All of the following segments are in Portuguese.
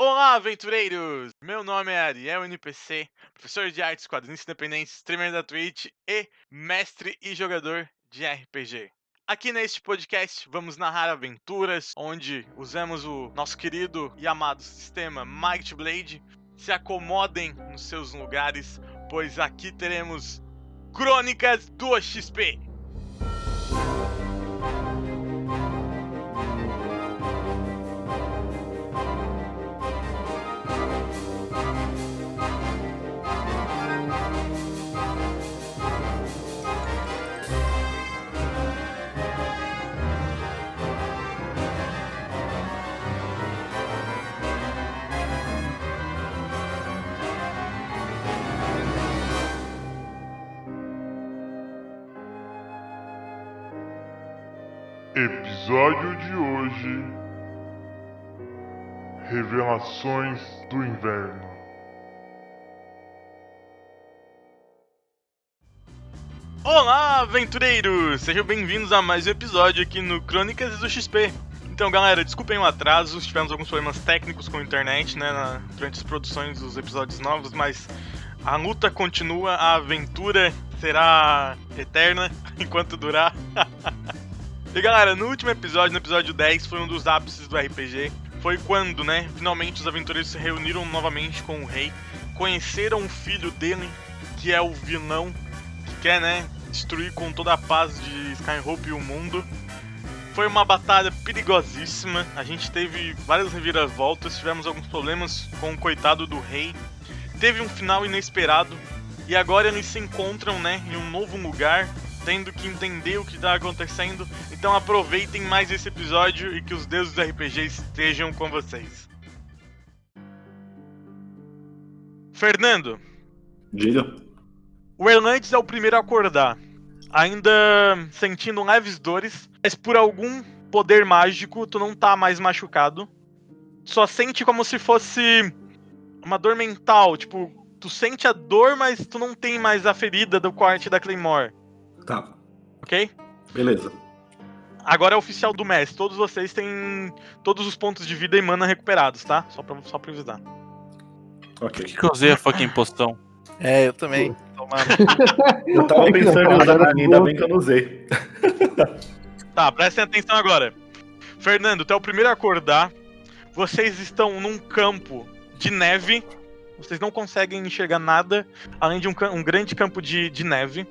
Olá, aventureiros! Meu nome é Ariel NPC, professor de artes, quadrinhos independentes, streamer da Twitch e mestre e jogador de RPG. Aqui neste podcast vamos narrar aventuras onde usamos o nosso querido e amado sistema Might Blade. Se acomodem nos seus lugares, pois aqui teremos Crônicas do XP. Episódio de hoje: Revelações do Inverno. Olá, aventureiros! Sejam bem-vindos a mais um episódio aqui no Crônicas do XP. Então, galera, desculpem o atraso, tivemos alguns problemas técnicos com a internet, né, na, durante as produções dos episódios novos, mas a luta continua, a aventura será eterna enquanto durar. e galera, no último episódio, no episódio 10, foi um dos ápices do RPG. Foi quando, né, finalmente os aventureiros se reuniram novamente com o rei, conheceram o filho dele, que é o vilão, que quer, né, destruir com toda a paz de Skyhope o mundo. Foi uma batalha perigosíssima, a gente teve várias reviravoltas, tivemos alguns problemas com o coitado do rei. Teve um final inesperado e agora eles se encontram, né, em um novo lugar, tendo que entender o que está acontecendo. Então aproveitem mais esse episódio e que os deuses do RPG estejam com vocês. Fernando, Diga. o Erlantes é o primeiro a acordar, ainda sentindo leves dores, mas por algum poder mágico tu não tá mais machucado. Só sente como se fosse uma dor mental, tipo, tu sente a dor, mas tu não tem mais a ferida do corte da Claymore, Tá, ok? beleza. Agora é oficial do mestre, todos vocês têm todos os pontos de vida e mana recuperados, tá? Só pra, só pra avisar. Ok. que eu usei a fucking postão? É, eu também. Tomara. Eu tava pensando em usar, ainda bem que eu não usei. Tá, prestem atenção agora. Fernando, tu é o primeiro a acordar. Vocês estão num campo de neve. Vocês não conseguem enxergar nada além de um, um grande campo de, de neve.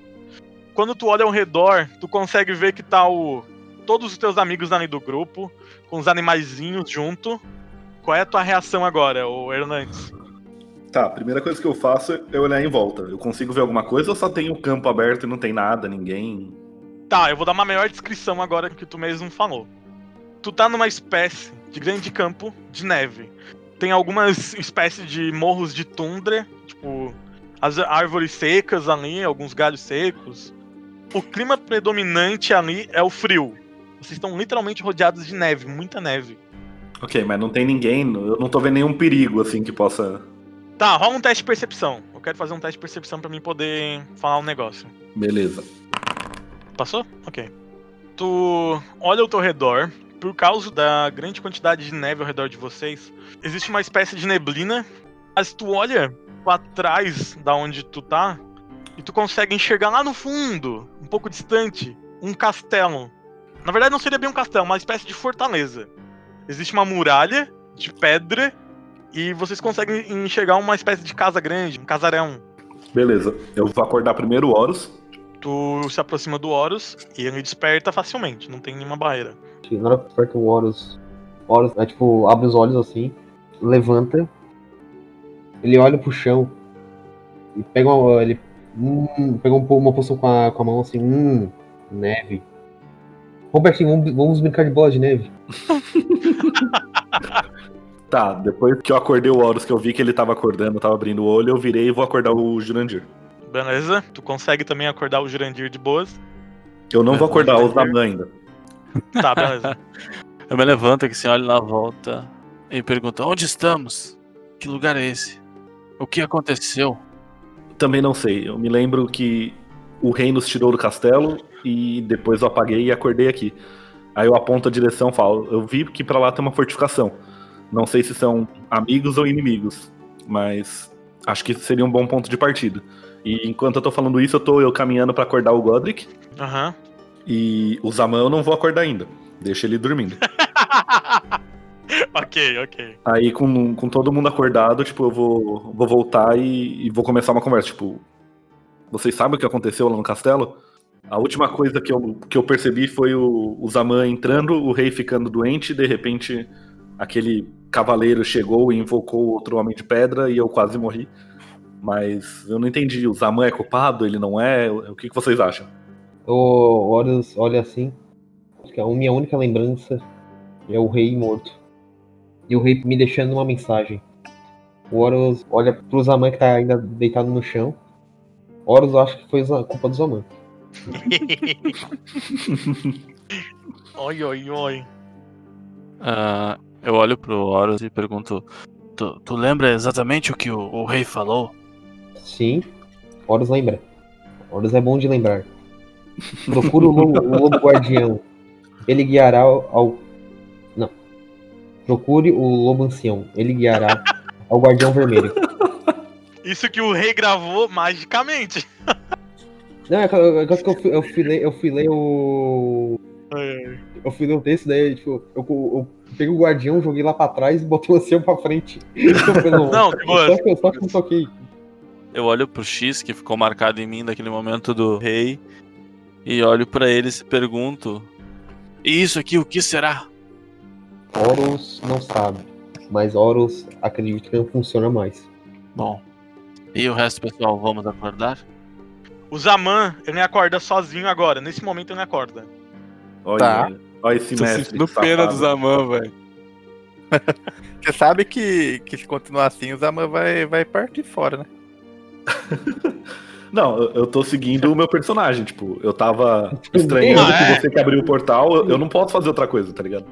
Quando tu olha ao redor, tu consegue ver que tá o, todos os teus amigos ali do grupo, com os animaizinhos junto. Qual é a tua reação agora, o Hernandes? Tá, a primeira coisa que eu faço é olhar em volta. Eu consigo ver alguma coisa ou só tem o campo aberto e não tem nada, ninguém? Tá, eu vou dar uma maior descrição agora que tu mesmo falou. Tu tá numa espécie de grande campo de neve. Tem algumas espécies de morros de tundra, tipo as árvores secas ali, alguns galhos secos. O clima predominante ali é o frio. Vocês estão literalmente rodeados de neve, muita neve. Ok, mas não tem ninguém, eu não tô vendo nenhum perigo assim que possa. Tá, rola um teste de percepção. Eu quero fazer um teste de percepção pra mim poder falar um negócio. Beleza. Passou? Ok. Tu olha ao teu redor, por causa da grande quantidade de neve ao redor de vocês, existe uma espécie de neblina, mas tu olha pra trás da onde tu tá e tu consegue enxergar lá no fundo, um pouco distante, um castelo. Na verdade não seria bem um castelo, uma espécie de fortaleza. Existe uma muralha de pedra e vocês conseguem enxergar uma espécie de casa grande, um casarão. Beleza. Eu vou acordar primeiro o Horus. Tu se aproxima do Horus e ele desperta facilmente, não tem nenhuma barreira. Na hora que aperta o Horus, o Horus é, tipo, abre os olhos assim, levanta, ele olha pro chão e pega uma, ele, hum, pega um po- uma poção com a, com a mão assim, hum, neve. Robertinho, vamos, vamos brincar de bola de neve. Tá, depois que eu acordei o Horus, que eu vi que ele tava acordando, tava abrindo o olho, eu virei e vou acordar o Jurandir. Beleza? Tu consegue também acordar o Jurandir de boas? Eu não vou acordar o Jurandir. Zaban ainda. Tá, beleza. Eu me levanto aqui, assim, olho na volta e pergunto: onde estamos? Que lugar é esse? O que aconteceu? Também não sei. Eu me lembro que o rei nos tirou do castelo e depois eu apaguei e acordei aqui. Aí eu aponto a direção e falo: Eu vi que pra lá tem uma fortificação. Não sei se são amigos ou inimigos. Mas acho que seria um bom ponto de partida. E enquanto eu tô falando isso, eu tô eu caminhando pra acordar o Godric. Aham. E o Zaman eu não vou acordar ainda. Deixa ele dormindo. ok, ok. Aí, com, com todo mundo acordado, tipo, eu vou, vou voltar e, e vou começar uma conversa. Tipo, vocês sabem o que aconteceu lá no castelo? A última coisa que eu, que eu percebi foi o, o Zaman entrando, o rei ficando doente, e de repente aquele cavaleiro chegou e invocou outro homem de pedra e eu quase morri. Mas eu não entendi, o Zaman é culpado, ele não é? O que, que vocês acham? O Horus olha assim. Acho que a minha única lembrança é o rei morto. E o rei me deixando uma mensagem. O Horus olha pro Zaman que tá ainda deitado no chão. Horus acha que foi a culpa do Zaman. oi, oi, oi. Ah, eu olho pro Horus e pergunto: Tu, tu lembra exatamente o que o, o rei falou? Sim, Horus lembra. Horus é bom de lembrar. Procura o lobo, o lobo guardião. Ele guiará ao, ao-. Procure o lobo ancião. Ele guiará ao guardião vermelho. Isso que o rei gravou magicamente. Não, é que eu, é que eu, fui, eu, fui ler, eu fui ler o. Eu fui ler o texto, daí, tipo, eu, eu peguei o guardião, joguei lá pra trás e botei o ancião pra frente. Pelo- Não, de boa. só, que, só que eu toquei. Eu olho pro X que ficou marcado em mim naquele momento do rei e olho pra ele e se pergunto: E isso aqui, o que será? Horus não sabe, mas Horus acredita que não funciona mais. Bom. E o resto, pessoal, vamos acordar? O Zaman, ele me acorda sozinho agora. Nesse momento ele me acorda. Olha, Tá. olha esse Tô mestre. sentindo que pena do. Zaman, velho. Você sabe que, que se continuar assim, o Zaman vai, vai partir fora, né? Não, eu, tô seguindo o meu personagem, tipo, eu tava estranhando Ah, é? que você que abriu o portal, eu, eu não posso fazer outra coisa, tá ligado?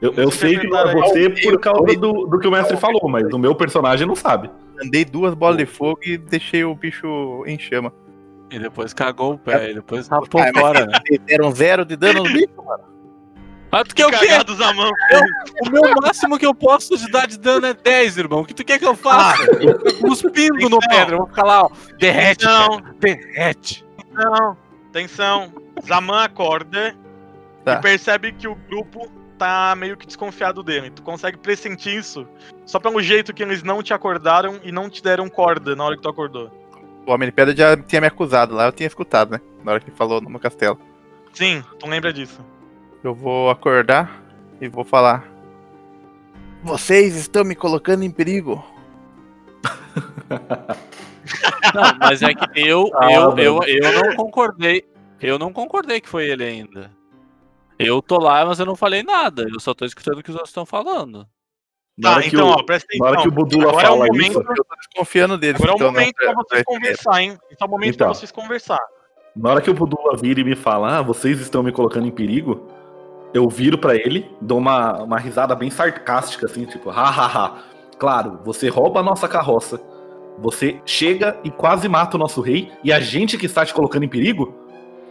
Eu, eu sei que não é você por causa do, do que o mestre falou, mas o meu personagem não sabe. Andei duas bolas de fogo e deixei o bicho em chama. E depois cagou o pé, e depois rapou Ah, fora, né? Deram zero de dano no bicho, mano? Mas tu quer o quê? Zaman. O meu máximo que eu posso te dar de dano é 10, irmão. O que tu quer que eu faça? Cuspindo no pedra. Eu vou ficar lá, ó. Derrete, Não, derrete. não. Atenção. Zaman acorda Tá. e percebe que o grupo tá meio que desconfiado dele. Tu consegue pressentir isso só pelo jeito que eles não te acordaram e não te deram corda na hora que tu acordou. O Homem de Pedra já tinha me acusado lá, eu tinha escutado, né? Na hora que ele falou no castelo. Sim, tu lembra disso. Eu vou acordar e vou falar. Vocês estão me colocando em perigo. Não, mas é que eu, eu, eu, eu não concordei. Eu não concordei que foi ele ainda. Eu tô lá, mas eu não falei nada. Eu só tô escutando o que os outros estão falando. Tá, então, o- ó, presta Na hora atenção. que o Budula Agora é o fala momento- isso, Eu tô desconfiando deles. Agora é o então, não, momento pra pra- vocês pra- conversar, hein? Esse é o momento Então. pra vocês conversar. na hora que o Budula vira e me fala, ah, vocês estão me colocando em perigo, eu viro pra ele, dou uma, uma risada bem sarcástica, assim, tipo, hahaha. Claro, você rouba a nossa carroça, você chega e quase mata o nosso rei, e a gente que está te colocando em perigo?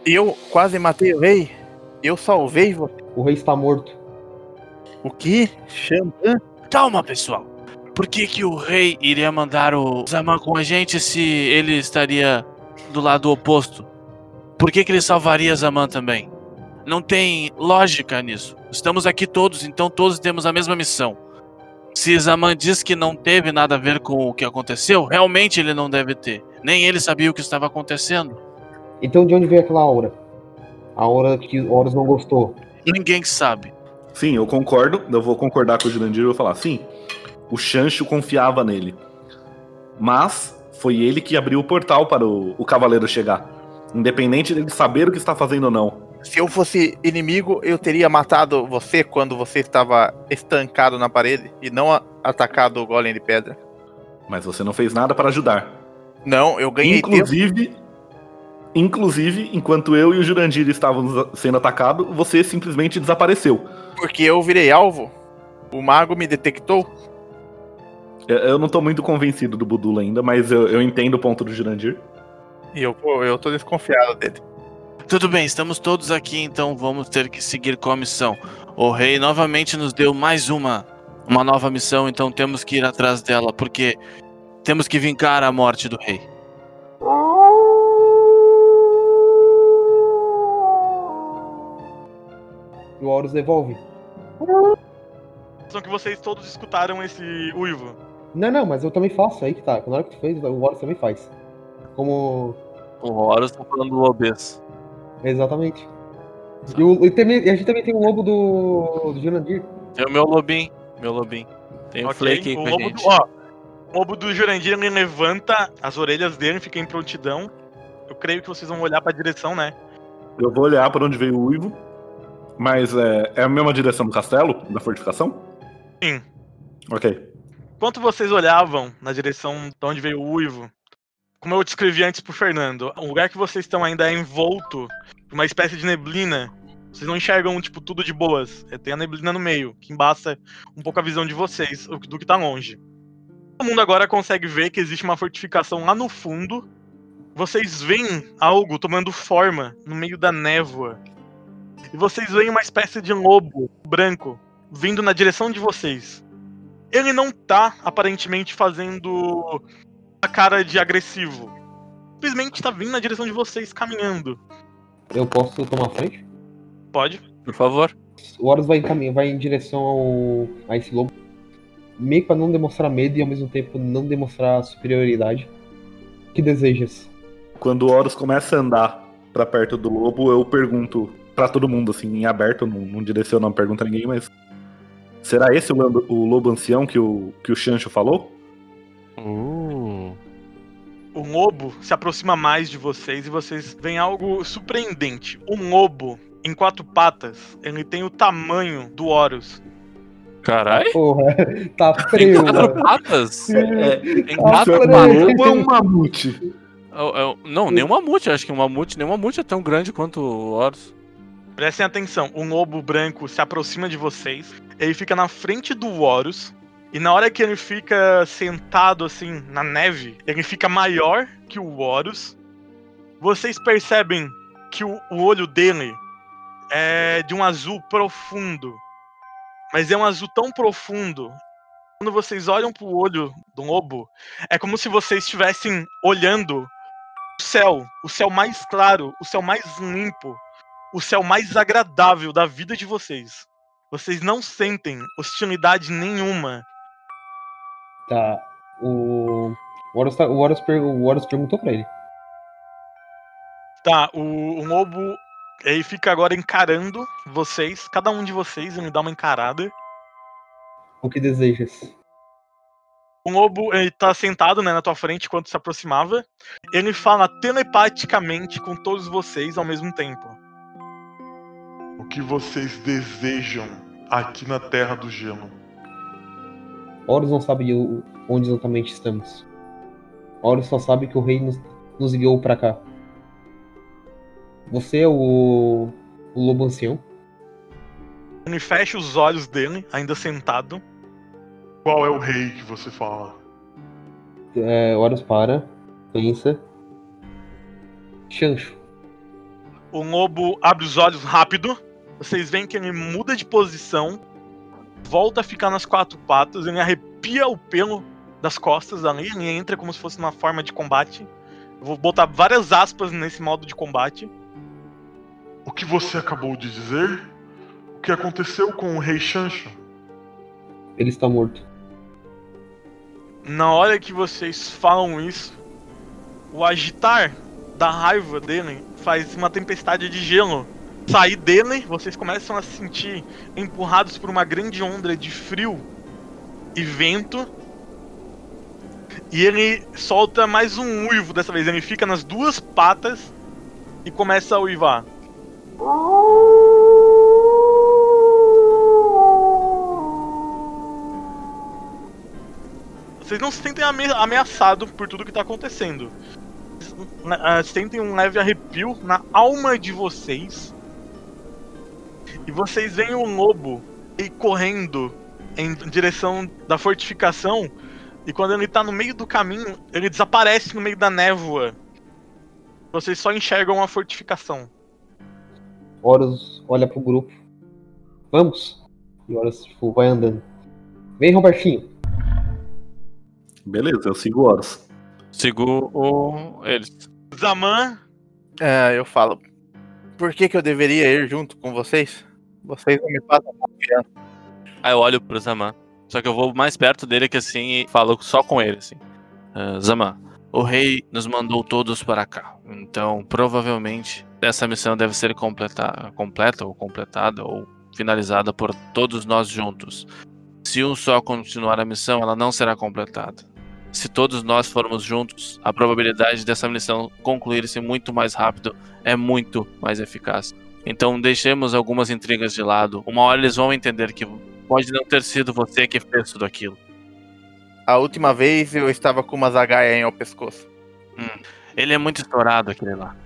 Eu quase matei o rei. Eu salvei você. O rei está morto. O que? Xandã? Calma, pessoal. Por que, que o rei iria mandar o Zaman com a gente se ele estaria do lado oposto? Por que, que ele salvaria Zaman também? Não tem lógica nisso. Estamos aqui todos, então todos temos a mesma missão. Se Zaman diz que não teve nada a ver com o que aconteceu, realmente ele não deve ter. Nem ele sabia o que estava acontecendo. Então de onde veio aquela aura? A aura que o Horus não gostou. Ninguém sabe. Sim, eu concordo, eu vou concordar com o Jurandir e vou falar, sim, o Chancho confiava nele. Mas foi ele que abriu o portal para o, o cavaleiro chegar. Independente dele saber o que está fazendo ou não. Se eu fosse inimigo, eu teria matado você quando você estava estancado na parede e não a- atacado o golem de pedra. Mas você não fez nada para ajudar. Não, eu ganhei tempo. Inclusive, enquanto eu e o Jurandir estávamos sendo atacados, você simplesmente desapareceu. Porque eu virei alvo. O mago me detectou. Eu- Eu não tô muito convencido do Budula ainda, mas eu, eu entendo o ponto do Jurandir. E eu, eu tô desconfiado dele. Tudo bem, estamos todos aqui, então vamos ter que seguir com a missão. O rei novamente nos deu mais uma uma nova missão, então temos que ir atrás dela, porque temos que vingar a morte do rei. E o Horus devolve. São que vocês todos escutaram esse uivo. Não, não, mas eu também faço, aí que tá. Na hora que tu fez, o Horus também faz. Como. O Horus tá falando do obeso. Exatamente. E, o- e também- e a gente também tem o lobo do, do Jurandir. Tem o meu lobinho, meu lobinho. Tem o Ok? Flake aí o com a lobo gente. do, ó, o lobo do Jurandir ele levanta as orelhas dele, fica em prontidão. Eu creio que vocês vão olhar pra direção, né? Eu vou olhar para onde veio o uivo. Mas é, é a mesma direção do castelo? Da fortificação? Sim. Ok. Enquanto vocês olhavam na direção de onde veio o uivo, como eu descrevi antes pro Fernando, o lugar que vocês estão ainda é envolto por uma espécie de neblina. Vocês não enxergam, tipo, tudo de boas. É, Tem a neblina no meio, que embaça um pouco a visão de vocês, do que tá longe. Todo mundo agora consegue ver que existe uma fortificação lá no fundo. Vocês veem algo tomando forma no meio da névoa. E vocês veem uma espécie de lobo branco vindo na direção de vocês ele não tá aparentemente fazendo a cara de agressivo. Simplesmente tá vindo na direção de vocês, caminhando. Eu posso tomar frente? Pode? Por favor. O Horus vai vai em direção ao, a esse lobo. Meio pra não demonstrar medo e ao mesmo tempo não demonstrar superioridade. O que desejas? Quando o Horus começa a andar pra perto do lobo, eu pergunto pra todo mundo, assim, em aberto, não, não direciono a pergunta a ninguém, mas. Será esse o, lambo- o lobo ancião que o, que o Chancho falou? Uh. O lobo se aproxima mais de vocês e vocês veem algo surpreendente. Um lobo em quatro patas, ele tem o tamanho do Horus. Caralho. Porra, tá Tem frio, quatro mano. patas? É, Tem Ah, quatro peraí. patas? lobo é um mamute. É- é- Não, nem um mamute. Acho que um mamute, nem um mamute é tão grande quanto o Horus. Prestem atenção, um lobo branco se aproxima de vocês, ele fica na frente do Horus, e na hora que ele fica sentado assim na neve, ele fica maior que o Horus. Vocês percebem que o, o olho dele é de um azul profundo, mas é um azul tão profundo. Quando vocês olham pro olho do lobo, é como se vocês estivessem olhando o céu, o céu mais claro, o céu mais limpo o céu mais agradável da vida de vocês. Vocês não sentem hostilidade nenhuma. Tá. O. O Horus, tá... o, Horus per- o Horus perguntou pra ele. Tá, o, o lobo ele fica agora encarando vocês, cada um de vocês, ele dá uma encarada. O que desejas? O lobo ele tá sentado né, na tua frente enquanto se aproximava. Ele fala telepaticamente com todos vocês ao mesmo tempo. O que vocês desejam aqui na Terra do Gelo? Horus não sabe onde exatamente estamos. Horus só sabe que o rei nos, nos guiou pra cá. Você é o, o lobo ancião? Ele fecha os olhos dele, ainda sentado. Qual é o rei que você fala? É, Horus para, pensa. Chancho. O lobo abre os olhos rápido. Vocês veem que ele muda de posição, volta a ficar nas quatro patas, ele arrepia o pelo das costas ali, ele entra como se fosse uma forma de combate. Eu vou botar várias aspas nesse modo de combate. O que você acabou de dizer? O que aconteceu com o rei Chancho? Ele está morto. Na hora que vocês falam isso, o agitar da raiva dele faz uma tempestade de gelo sair dele. Vocês começam a se sentir empurrados por uma grande onda de frio e vento. E ele solta mais um uivo dessa vez. Ele fica nas duas patas e começa a uivar. Vocês não se sentem ame- ameaçados por tudo que tá acontecendo. Na- ah, Sentem um leve arrepio na alma de vocês. E vocês veem o lobo ir correndo em direção da fortificação. E quando ele tá no meio do caminho, ele desaparece no meio da névoa. Vocês só enxergam a fortificação. Horus olha pro grupo. Vamos! E Horus, tipo, vai andando. Vem, Robertinho. Beleza, eu sigo o Horus. Sigo o... eles. Zaman, É, eu falo. Por que, que eu deveria ir junto com vocês? Vocês não me passam confiança. Aí eu olho pro Zaman. Só que eu vou mais perto dele que assim e falo só com ele, assim. Ah, Zaman, o rei nos mandou todos para cá. Então, provavelmente, essa missão deve ser completa, completa ou completada ou finalizada por todos nós juntos. Se um só continuar a missão, ela não será completada. Se todos nós formos juntos, a probabilidade dessa missão concluir-se muito mais rápido é muito mais eficaz. Então deixemos algumas intrigas de lado. Uma hora eles vão entender que pode não ter sido você que fez tudo aquilo. A última vez eu estava com uma zagaia em ao pescoço. Ele é muito estourado, aquele lá.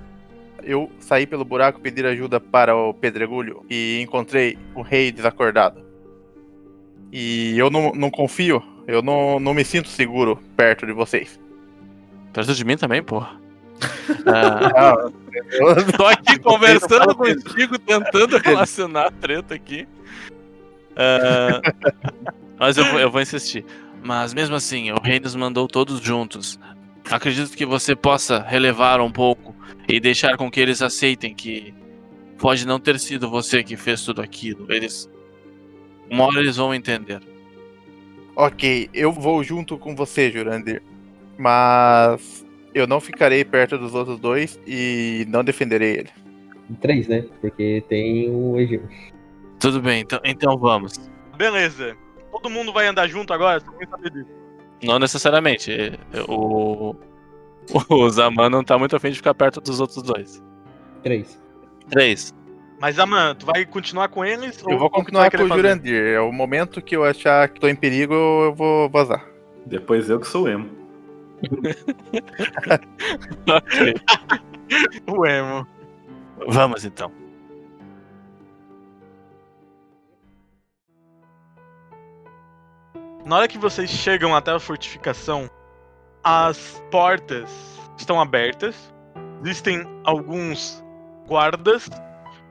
Eu saí pelo buraco pedir ajuda para o pedregulho e encontrei o rei desacordado. E eu não, não confio, eu não, não me sinto seguro perto de vocês. Perto de mim também, porra. Ah, Ah, eu- tô aqui conversando contigo, tentando relacionar a treta aqui. Ah, mas eu vou, eu vou insistir. Mas mesmo assim, o rei nos mandou todos juntos. Acredito que você possa relevar um pouco e deixar com que eles aceitem que pode não ter sido você que fez tudo aquilo. Eles. Uma hora eles vão entender. Ok, eu vou junto com você, Jurandir. Mas eu não ficarei perto dos outros dois e não defenderei ele. Três, né? Porque tem o Egeu. Tudo bem, então, então vamos. beleza. Todo mundo vai andar junto agora? Só quem saber disso. Não necessariamente. O, o Zaman não tá muito afim de ficar perto dos outros dois. Três. Três. Mas, Zaman, tu vai continuar com eles? Eu ou vou o que tu vai continuar com o fazer? Jurandir. É o momento que eu achar que tô em perigo, eu vou vazar. Depois eu que sou emo. Ok. O emo. Vamos então. Na hora que vocês chegam até a fortificação, as portas estão abertas. Existem alguns guardas,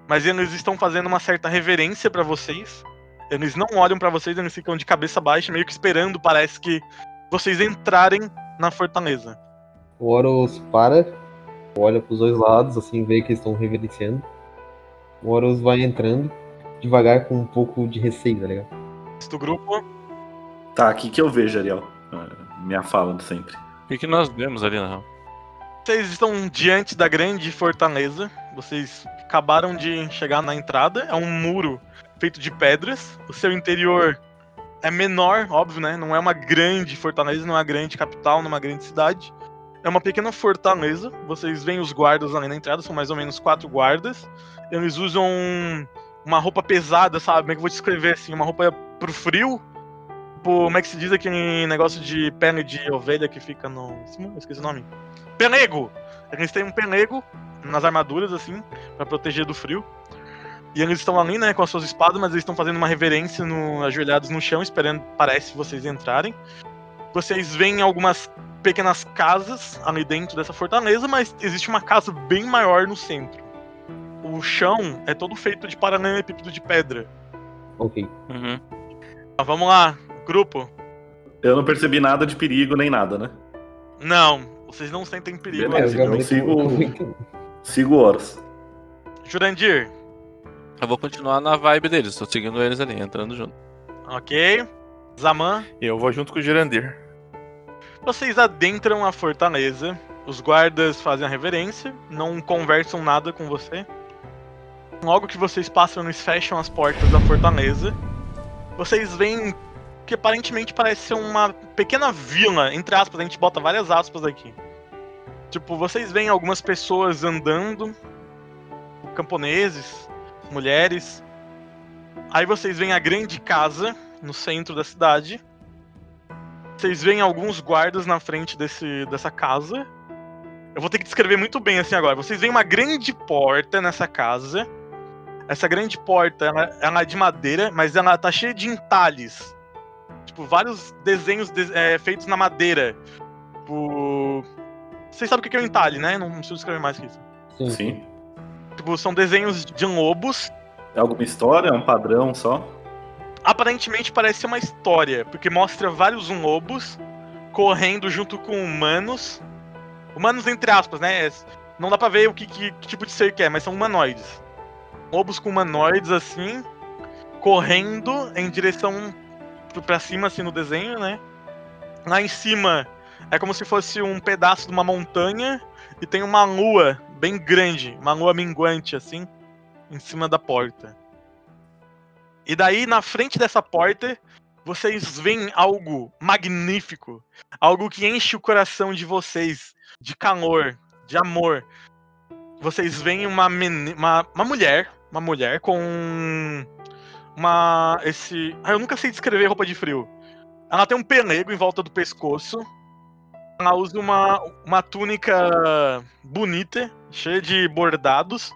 mas eles estão fazendo uma certa reverência pra vocês. Eles não olham pra vocês, eles ficam de cabeça baixa, meio que esperando, parece que vocês entrarem na fortaleza. O Horus para, olha pros dois lados, assim, vê que eles estão reverenciando. O Horus vai entrando, devagar, com um pouco de receio, tá ligado? Do grupo, Tá, aqui que eu vejo, Ariel. Ah, Minha fala de sempre. O que, que nós vemos ali na real? vocês estão diante da grande fortaleza. Vocês acabaram de chegar na entrada. É um muro feito de pedras. O seu interior é menor, óbvio, né? Não é uma grande fortaleza, não é uma grande capital, não é uma grande cidade. É uma pequena fortaleza. Vocês veem os guardas ali na entrada, são mais ou menos quatro guardas. Eles usam uma roupa pesada, sabe? Como é que eu vou descrever assim? Uma roupa pro frio. Tipo, como é que se diz aquele negócio de pele de ovelha que fica no. Eu esqueci o nome. Pelego! Eles têm um pelego nas armaduras, assim, pra proteger do frio. E eles estão ali, né, com as suas espadas, mas eles estão fazendo uma reverência no, ajoelhados no chão, esperando, parece, vocês entrarem. Vocês veem algumas pequenas casas ali dentro dessa fortaleza, mas existe uma casa bem maior no centro. O chão é todo feito de paralelepípedo de pedra. Ok. Uhum. Mas vamos lá, grupo. Eu não percebi nada de perigo nem nada, né? Não, vocês não sentem perigo. Beleza. Então eu sigo- Sigo o Horus. Jurandir, Eu vou continuar na vibe deles, tô seguindo eles ali, entrando junto. ok. Zaman, Eu vou junto com o Jurandir. Vocês adentram a fortaleza, os guardas fazem a reverência, não conversam nada com você. Logo que vocês passam, eles fecham as portas da fortaleza. Vocês veem que aparentemente parece ser uma pequena vila, entre aspas, a gente bota várias aspas aqui. Tipo, vocês veem algumas pessoas andando, camponeses, mulheres. Aí vocês veem a grande casa no centro da cidade. Vocês veem alguns guardas na frente desse, dessa casa. Eu vou ter que descrever muito bem assim agora. Vocês veem uma grande porta nessa casa. Essa grande porta, ela, ela é de madeira, mas ela tá cheia de entalhes. Tipo, vários desenhos de- é, feitos na madeira. Tipo... Vocês sabem o que é um entalhe, né? Não preciso escrever mais que isso. Sim. Sim. Tipo, são desenhos de lobos. É alguma história? É um padrão só? aparentemente parece ser uma história, porque mostra vários lobos correndo junto com humanos. Humanos entre aspas, né? Não dá pra ver o que, que, que tipo de ser que é, mas são humanoides. Lobos com humanoides assim, correndo em direção pra cima assim no desenho, né? Lá em cima é como se fosse um pedaço de uma montanha e tem uma lua bem grande, uma lua minguante assim, em cima da porta. E daí na frente dessa porta vocês veem algo magnífico, algo que enche o coração de vocês de calor, de amor. Vocês veem uma, uma, uma mulher, uma mulher com uma esse, ah, eu nunca sei descrever roupa de frio. Ela tem um pelego em volta do pescoço. Ela usa uma, uma túnica bonita, cheia de bordados.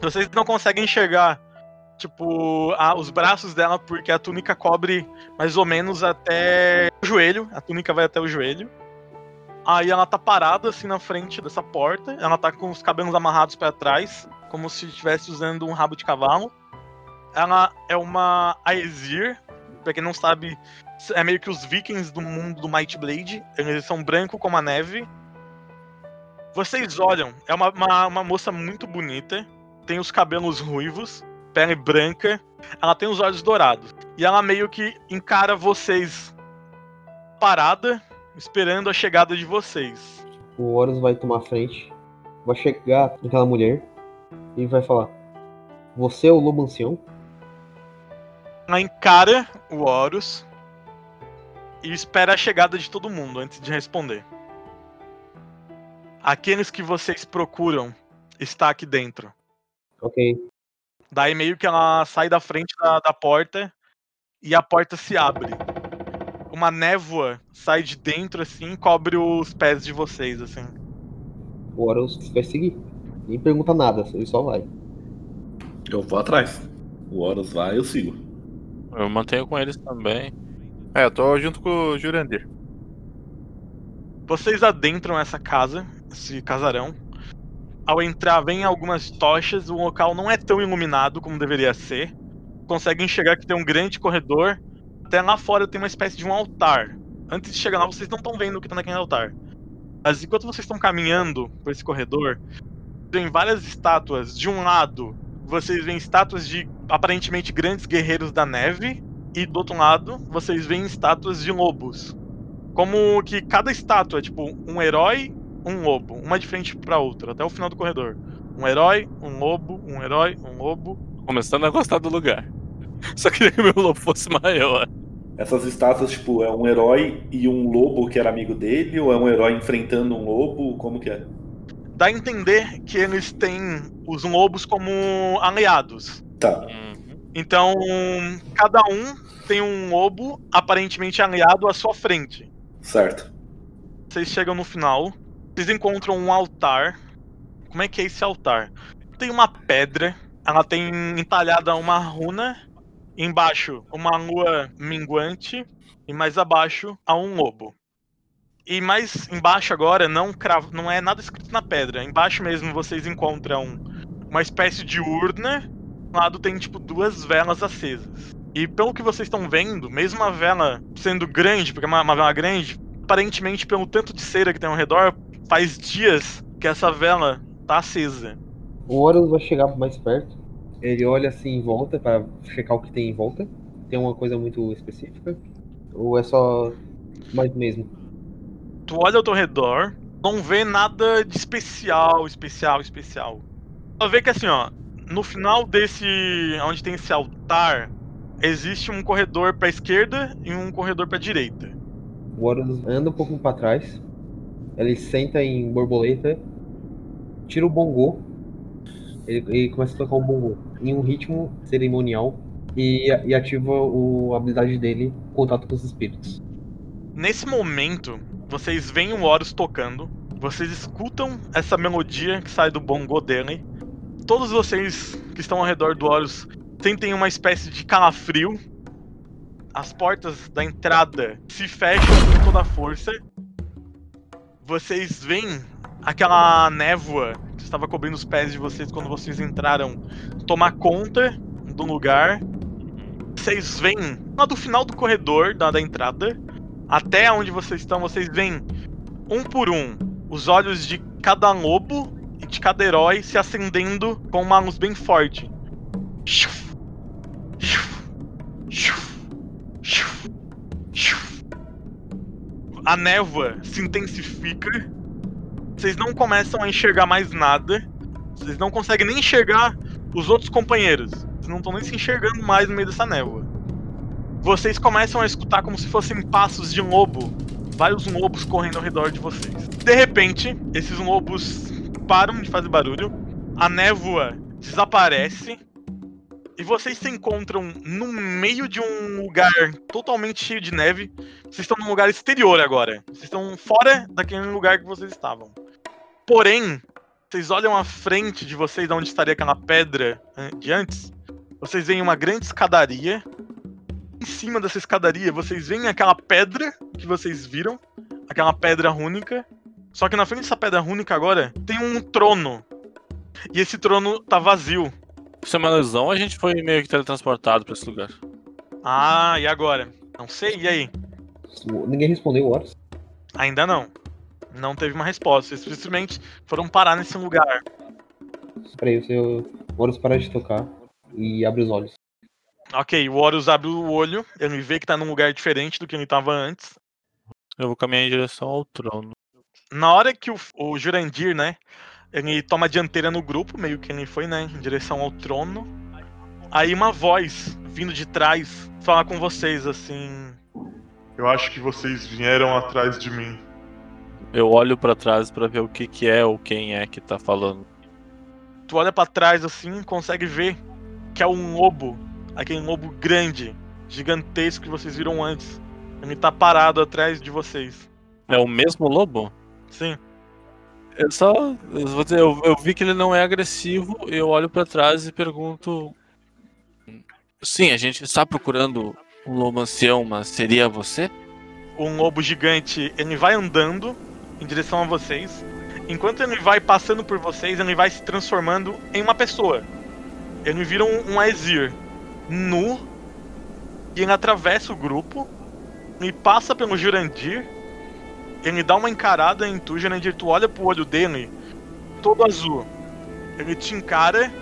Vocês não conseguem enxergar tipo, a, os braços dela, porque a túnica cobre mais ou menos até o joelho. A túnica vai até o joelho. Aí ela tá parada assim na frente dessa porta. Ela tá com os cabelos amarrados para trás, como se estivesse usando um rabo de cavalo. Ela é uma Aesir. Pra quem não sabe, é meio que os vikings do mundo do Might Blade. Eles são branco como a neve. Vocês olham, é uma, uma, uma moça muito bonita. Tem os cabelos ruivos pele branca, ela tem os olhos dourados. E ela meio que encara vocês parada, esperando a chegada de vocês. O Horus vai tomar frente, vai chegar naquela mulher e vai falar: Você é o lobo ancião? Ela encara o Horus e espera a chegada de todo mundo antes de responder. Aqueles que vocês procuram está aqui dentro. Ok. Daí meio que ela sai da frente da, da porta e a porta se abre. Uma névoa sai de dentro assim e cobre os pés de vocês, assim. O Horus vai seguir. Nem pergunta nada, ele só vai. Eu vou atrás. O Horus vai, eu sigo. Eu mantenho com eles também. É, eu tô junto com o Jurandir. Vocês adentram essa casa, esse casarão. Ao entrar, vem algumas tochas, o local não é tão iluminado como deveria ser. Consegue enxergar que tem um grande corredor. Até lá fora tem uma espécie de um altar. Antes de chegar lá, vocês não estão vendo o que está naquele altar. Mas enquanto vocês estão caminhando por esse corredor, tem várias estátuas. De um lado, vocês veem estátuas de aparentemente grandes guerreiros da neve. E do outro lado, vocês veem estátuas de lobos. Como que cada estátua é tipo um herói um lobo, uma de frente pra outra, até o final do corredor. Um herói, um lobo, um herói, um lobo. Começando a gostar do lugar. Só queria que o meu lobo fosse maior. Essas estátuas, tipo, é um herói e um lobo que era amigo dele, ou é um herói enfrentando um lobo? Como que é? Dá a entender que eles têm os lobos como aliados. Tá. Uhum. Então, cada um tem um lobo aparentemente aliado à sua frente. Certo. Vocês chegam no final, vocês encontram um altar. Como é que é esse altar? Tem uma pedra, ela tem entalhada uma runa, embaixo uma lua minguante e mais abaixo há um lobo. E mais embaixo agora não, cravo, não é nada escrito na pedra. Embaixo mesmo vocês encontram uma espécie de urna. Do lado tem tipo duas velas acesas. E pelo que vocês estão vendo, mesmo a vela sendo grande, porque é uma, uma vela grande, aparentemente pelo tanto de cera que tem ao redor, faz dias que essa vela tá acesa. O Horus vai chegar mais perto. Ele olha assim em volta para checar o que tem em volta. Tem uma coisa muito específica? Ou é só mais mesmo? Tu olha ao teu redor, não vê nada de especial, especial, especial. Só vê que assim, ó, no final desse. onde tem esse altar, existe um corredor pra esquerda e um corredor pra direita. O Horus anda um pouco para trás, ele senta em borboleta, tira o bongô, ele, ele começa a tocar o bongô em um ritmo cerimonial e, e ativa o, a habilidade dele, contato com os espíritos. Nesse momento, vocês veem o Horus tocando, vocês escutam essa melodia que sai do bongô dele. Todos vocês que estão ao redor do Horus sentem uma espécie de calafrio. As portas da entrada se fecham com toda a força vocês veem aquela névoa que estava cobrindo os pés de vocês quando vocês entraram tomar conta do lugar. vocês veem lá do final do corredor da, da entrada até onde vocês estão, vocês veem um por um os olhos de cada lobo e de cada herói se acendendo com uma luz bem forte. A névoa se intensifica. Vocês não começam a enxergar mais nada. Vocês não conseguem nem enxergar os outros companheiros. Vocês não estão nem se enxergando mais no meio dessa névoa. Vocês começam a escutar como se fossem passos de um lobo. Vários lobos correndo ao redor de vocês. De repente, esses lobos param de fazer barulho. A névoa desaparece. E vocês se encontram no meio de um lugar totalmente cheio de neve. Vocês estão num lugar exterior agora. Vocês estão fora daquele lugar que vocês estavam. Porém, vocês olham à frente de vocês, onde estaria aquela pedra eh, de antes. Vocês veem uma grande escadaria. Em cima dessa escadaria, vocês veem aquela pedra que vocês viram. Aquela pedra rúnica. Só que na frente dessa pedra rúnica agora tem um trono. E esse trono tá vazio. Isso é uma lesão, a gente foi meio que teletransportado pra esse lugar. Ah, e agora? Não sei, e aí? Ninguém respondeu horas. Ainda não. Não teve uma resposta. Eles simplesmente foram parar nesse lugar. Peraí, o Horus para de tocar e abre os olhos. Ok, o Horus abre o olho, ele vê que tá num lugar diferente do que ele tava antes. Eu vou caminhar em direção ao trono. Na hora que o, o Jurandir, né, ele toma a dianteira no grupo, meio que ele foi, né, em direção ao trono. Aí uma voz vindo de trás fala com vocês assim: Eu acho que vocês vieram atrás de mim. Eu olho pra trás pra ver o que que é ou quem é que tá falando. tu olha pra trás assim, consegue ver que é um lobo, aquele lobo grande, gigantesco que vocês viram antes. Ele tá parado atrás de vocês. É o mesmo lobo? Sim. Eu só. Eu, vou dizer, eu, eu vi que ele não é agressivo, eu olho pra trás e pergunto. Sim, a gente está procurando um lobo ancião, mas seria você? Um lobo gigante, ele vai andando em direção a vocês. Enquanto ele vai passando por vocês, ele vai se transformando em uma pessoa. Ele vira um, um Aesir nu e ele atravessa o grupo e passa pelo Jurandir. Ele dá uma encarada em tu, Jurandir. Tu olha pro olho dele, todo azul. Ele te encara,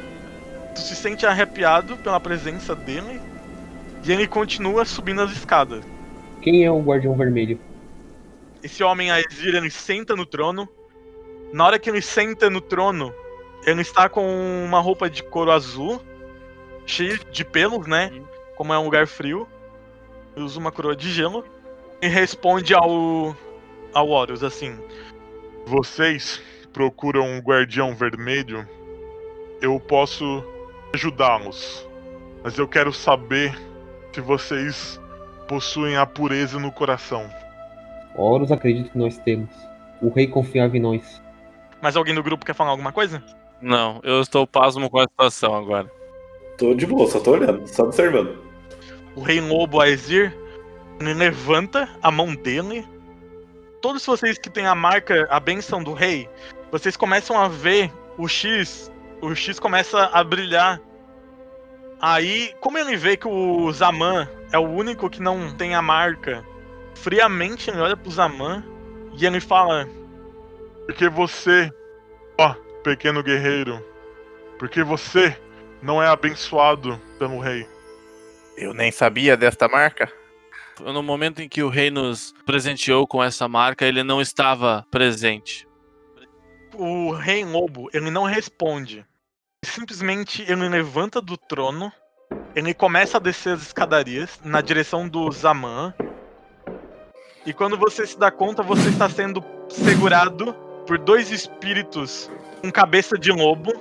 tu se sente arrepiado pela presença dele e ele continua subindo as escadas. Quem é o Guardião Vermelho? Esse homem Aesir, ele senta no trono. Na hora que ele senta no trono, ele está com uma roupa de couro azul, cheia de pelos, né? Como é um lugar frio. Ele usa uma coroa de gelo. E responde ao. Ao Horus assim: Vocês procuram um guardião vermelho? Eu posso ajudá-los. Mas eu quero saber se vocês possuem a pureza no coração. Horus acredita que nós temos. O rei confiava em nós. Mas alguém do grupo quer falar alguma coisa? Não, eu estou pasmo com a situação agora. Tô de boa, só tô olhando, só observando. O rei lobo Aesir levanta a mão dele. Todos vocês que têm a marca, a benção do rei, vocês começam a ver o X. O X começa a brilhar. Aí, como ele vê que o Zaman é o único que não tem a marca, friamente ele olha pro Zaman e ele fala: Porque você, ó, pequeno guerreiro, porque você não é abençoado pelo rei. Eu nem sabia desta marca. No momento em que o rei nos presenteou com essa marca, ele não estava presente. O rei lobo, ele não responde. Simplesmente ele levanta do trono, ele começa a descer as escadarias na direção do Zaman. E quando você se dá conta, você está sendo segurado por dois espíritos com cabeça de lobo.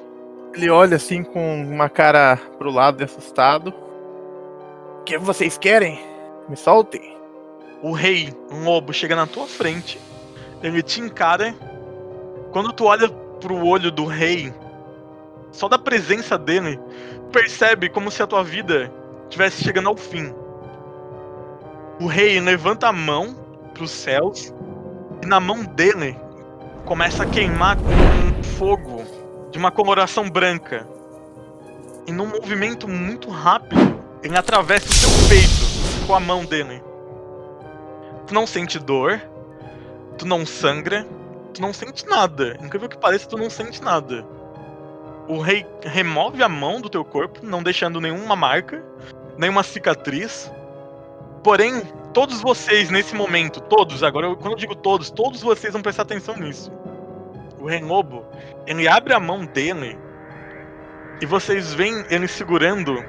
Ele olha assim com uma cara pro lado assustado. O que vocês querem? Me soltem. O rei lobo chega na tua frente, ele te encara. Quando tu olha pro olho do rei, só da presença dele, percebe como se a tua vida estivesse chegando ao fim. O rei levanta a mão pros céus e na mão dele começa a queimar com um fogo de uma coloração branca. E num movimento muito rápido, Ele atravessa o seu peito com a mão dele. Tu não sente dor, tu não sangra, tu não sente nada. Incrível que pareça, tu não sente nada. O rei remove a mão do teu corpo, não deixando nenhuma marca, nenhuma cicatriz. Porém, todos vocês nesse momento, todos, agora eu- quando eu digo todos, todos vocês vão prestar atenção nisso. O rei lobo, ele abre a mão dele e vocês veem ele segurando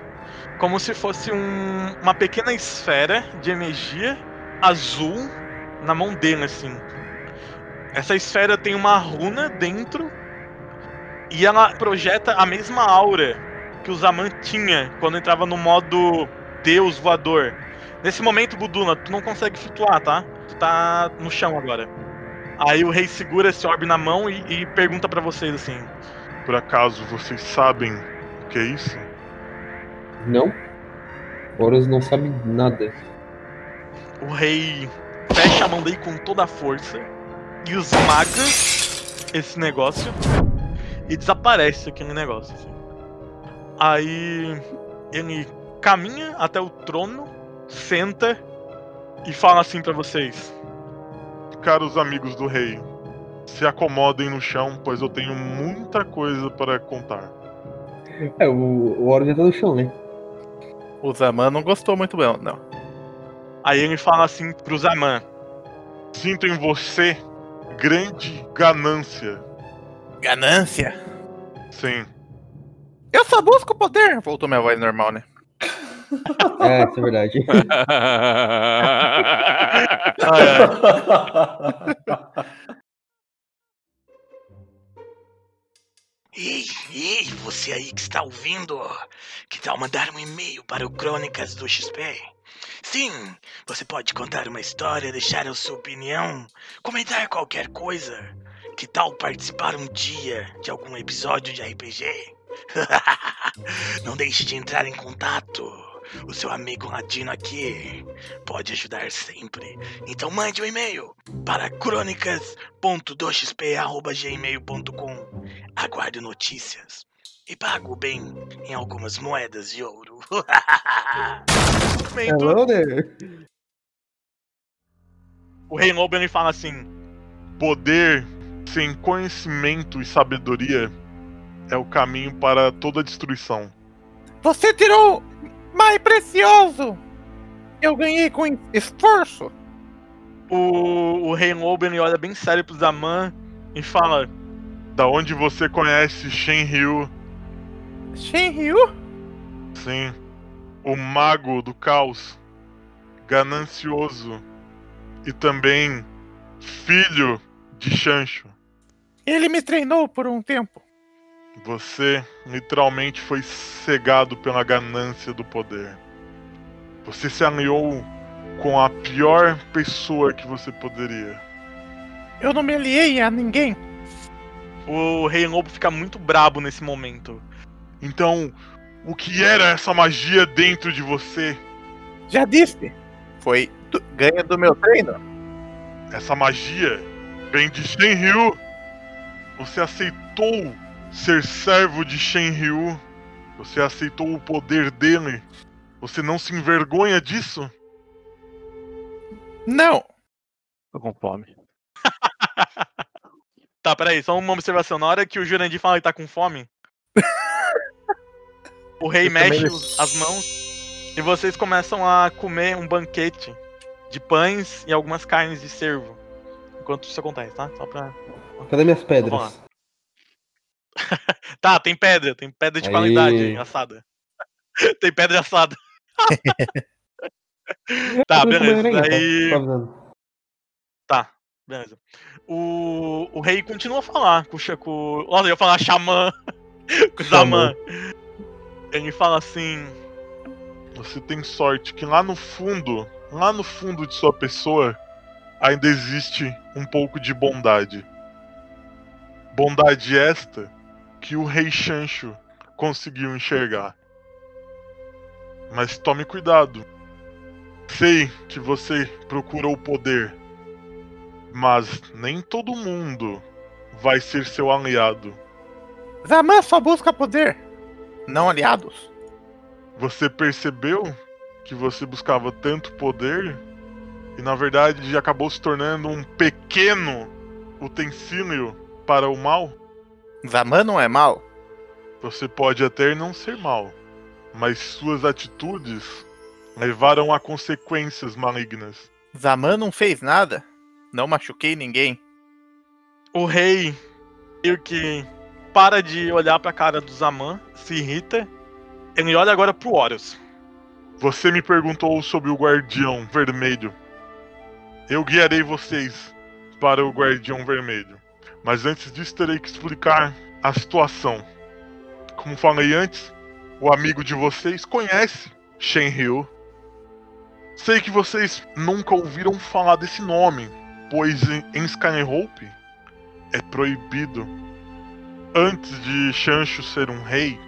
como se fosse um- uma pequena esfera de energia azul na mão dele, assim. Essa esfera tem uma runa dentro e ela projeta a mesma aura que o Zaman tinha quando entrava no modo Deus voador. Nesse momento, Buduna, tu não consegue flutuar, tá? Tu tá no chão agora. Aí o rei segura esse orbe na mão e, e pergunta pra vocês assim: Por acaso vocês sabem o que é isso? Não? Horus não sabe nada. o rei fecha a mão dele com toda a força e esmaga esse negócio e desaparece aquele negócio. assim. Aí ele caminha até o trono, senta e fala assim pra vocês: Caros amigos do rei, se acomodem no chão, pois eu tenho muita coisa para contar. É, o, o Horus já tá no chão, né? O Zaman não gostou muito bem, não. Aí ele fala assim pro Zaman: Sinto em você grande ganância. Ganância. Sim, Eu só busco poder. Voltou minha voz normal, né? É, isso é verdade. Ei, ei, você aí que está ouvindo, que tal mandar um e-mail para o Crônicas do XP? Sim, você pode contar uma história, deixar a sua opinião, comentar qualquer coisa. Que tal participar um dia de algum episódio de RPG? Não deixe de entrar em contato. O seu amigo ladino aqui pode ajudar sempre. Então mande um e-mail para crônicas.2xp.gmail.com Aguardo notícias. E pago bem em algumas moedas de ouro. Hello there. o rei lobo ele fala assim: poder sem conhecimento e sabedoria é o caminho para toda destruição. Você tirou mais precioso. Eu ganhei com esforço. o, o rei lobo ele olha bem sério pro Zaman e fala: Da onde você conhece Shenryu? Shenryu? Sim, o mago do caos, ganancioso e também filho de Chancho. Ele me treinou por um tempo. Você literalmente foi cegado pela ganância do poder. Você se aliou com a pior pessoa que você poderia. Eu não me aliei a ninguém. O rei lobo fica muito brabo nesse momento. Então, o que era essa magia dentro de você? Já disse. Foi do- ganha do meu treino. Essa magia vem de Shenryu. Você aceitou ser servo de Shenryu. Você aceitou o poder dele. Você não se envergonha disso? Não. Tô com fome. Tá, peraí, só uma observação. Na hora que o Jurandir fala que tá com fome, o rei Eu mexe os- as mãos e vocês começam a comer um banquete de pães e algumas carnes de cervo. Enquanto isso acontece, tá? Só pra. Cadê minhas Vamos pedras? Tá, tem pedra, tem pedra de Aí. qualidade aí, assada. tem pedra assada. tá, beleza. aranha, tá? Tá, beleza. O, o rei continua a falar com o. Com- Nossa, eu ia falar xamã. com o Zaman. Ele fala assim. Você tem sorte que lá no fundo, lá no fundo de sua pessoa, ainda existe um pouco de bondade. Bondade esta que o rei Chancho conseguiu enxergar. Mas tome cuidado. Sei que você procura o poder, mas nem todo mundo vai ser seu aliado. Zaman só busca poder. Não aliados. Você percebeu que você buscava tanto poder e na verdade acabou se tornando um pequeno utensílio para o mal? Zaman não é mal? Você pode até não ser mal, mas suas atitudes levaram a consequências malignas. Zaman não fez nada. Não machuquei ninguém. O rei meio que para de olhar pra cara do Zaman, se irrita. Ele olha agora pro Horus. Você me perguntou sobre o Guardião Vermelho. Eu guiarei vocês para o Guardião Vermelho. Mas antes disso, terei que explicar a situação. Como falei antes, o amigo de vocês conhece Shenryu. Sei que vocês nunca ouviram falar desse nome, pois em Skyhope é proibido. Antes de Shancho ser um rei,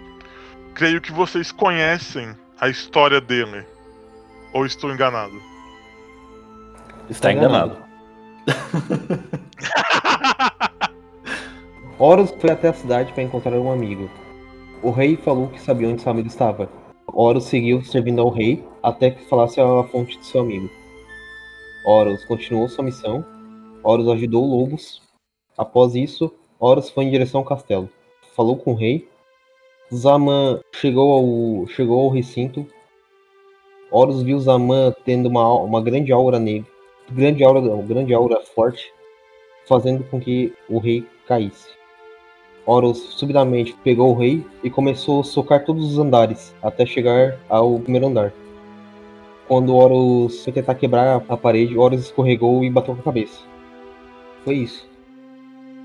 creio que vocês conhecem a história dele. Ou estou enganado? Está enganado. Horus foi até a cidade para encontrar um amigo. O rei falou que sabia onde seu amigo estava. Horus seguiu servindo ao rei até que falasse a fonte de seu amigo. Horus continuou sua missão. Horus ajudou Lobos. Após isso, Horus foi em direção ao castelo. Falou com o rei. Zaman chegou ao, chegou ao recinto. Horus viu Zaman tendo uma, uma grande aura negra, grande aura, grande aura forte, fazendo com que o rei caísse. Horus subitamente pegou o rei e começou a socar todos os andares até chegar ao primeiro andar. Quando Horus foi tentar quebrar a parede, Horus escorregou e bateu com a cabeça. Foi isso.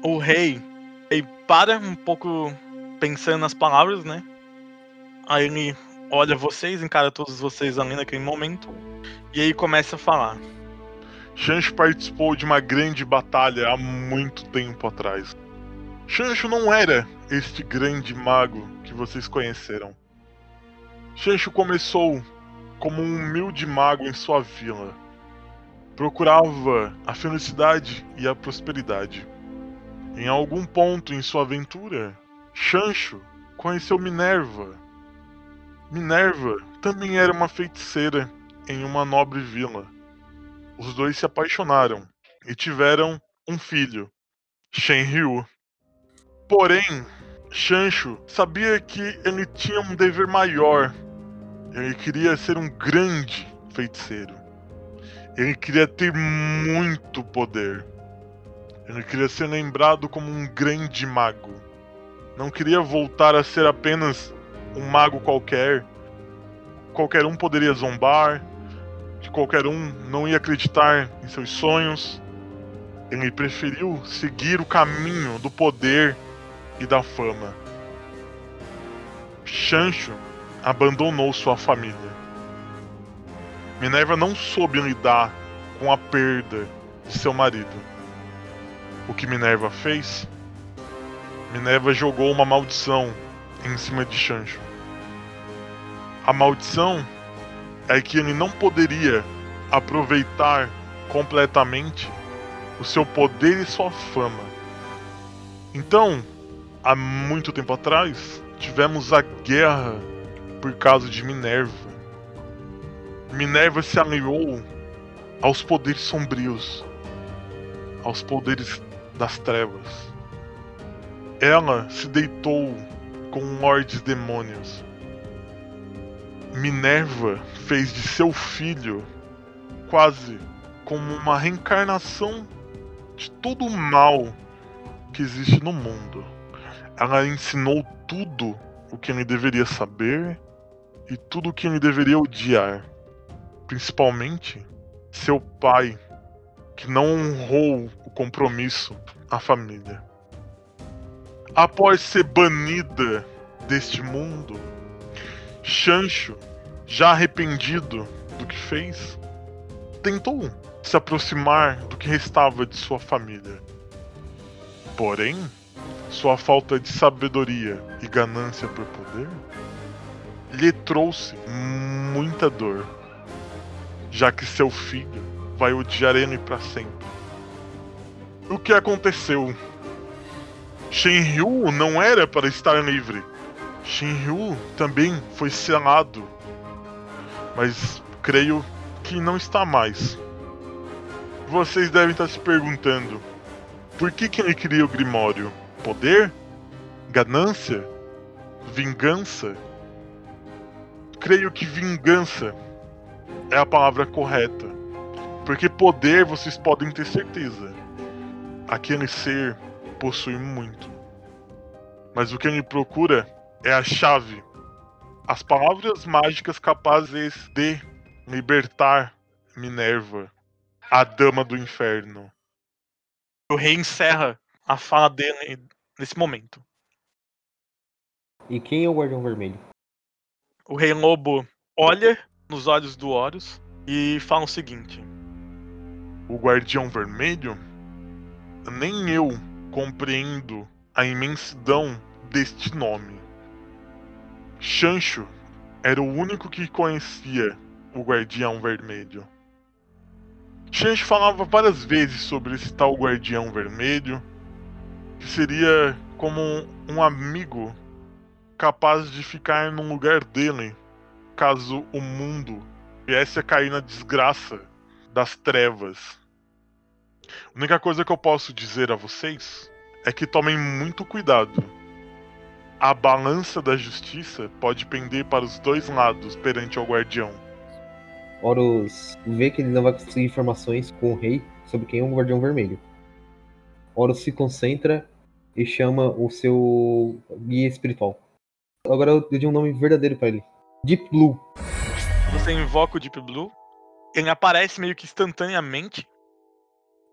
O rei, ele para um pouco pensando nas palavras, né? Aí ele olha vocês, encara todos vocês ali naquele momento. E aí começa a falar. Shancho participou de uma grande batalha há muito tempo atrás. Shancho não era este grande mago que vocês conheceram. Shancho começou como um humilde mago em sua vila. Procurava a felicidade e a prosperidade. Em algum ponto em sua aventura, Shancho conheceu Minerva. Minerva também era uma feiticeira em uma nobre vila. Os dois se apaixonaram e tiveram um filho, Shenryu. Porém, Shancho sabia que ele tinha um dever maior. Ele queria ser um grande feiticeiro. Ele queria ter muito poder. Ele queria ser lembrado como um grande mago. Não queria voltar a ser apenas um mago qualquer. Qualquer um poderia zombar, que qualquer um não ia acreditar em seus sonhos. Ele preferiu seguir o caminho do poder e da fama. Chancho abandonou sua família. Minerva não soube lidar com a perda de seu marido. O que Minerva fez? Minerva jogou uma maldição em cima de Chancho. A maldição é que ele não poderia aproveitar completamente o seu poder e sua fama. Então, há muito tempo atrás, tivemos a guerra por causa de Minerva. Minerva se aliou aos poderes sombrios, aos poderes das trevas. Ela se deitou com lordes demônios. Minerva fez de seu filho quase como uma reencarnação de todo o mal que existe no mundo. Ela ensinou tudo o que ele deveria saber e tudo o que ele deveria odiar. Principalmente seu pai, que não honrou o compromisso à família. Após ser banida deste mundo, Chancho, já arrependido do que fez, tentou se aproximar do que restava de sua família. Porém, sua falta de sabedoria e ganância por poder lhe trouxe muita dor, já que seu filho vai odiar ele para sempre. O que aconteceu? Shenryu não era para estar livre. Shinryu também foi selado, mas creio que não está mais. Vocês devem estar se perguntando: por que, que ele queria o Grimório? Poder? Ganância? Vingança? Creio que vingança é a palavra correta. Porque poder vocês podem ter certeza. Aquele ser possui muito. Mas o que ele procura é a chave. As palavras mágicas capazes de libertar Minerva, a dama do inferno. O rei encerra a fala dele nesse momento. E quem é o Guardião Vermelho? O rei lobo olha nos olhos do Horus e fala o seguinte: O Guardião Vermelho? Nem eu compreendo a imensidão deste nome. Chancho era o único que conhecia o Guardião Vermelho. Chancho falava várias vezes sobre esse tal Guardião Vermelho, que seria como um amigo capaz de ficar no lugar dele caso o mundo viesse a cair na desgraça das trevas. A única coisa que eu posso dizer a vocês é que tomem muito cuidado. A balança da justiça pode pender para os dois lados perante o guardião. Horus vê que ele não vai conseguir informações com o rei sobre quem é o Guardião Vermelho. Horus se concentra e chama o seu guia espiritual. Agora eu dei um nome verdadeiro para ele. Deep Blue. Você invoca o Deep Blue, ele aparece meio que instantaneamente.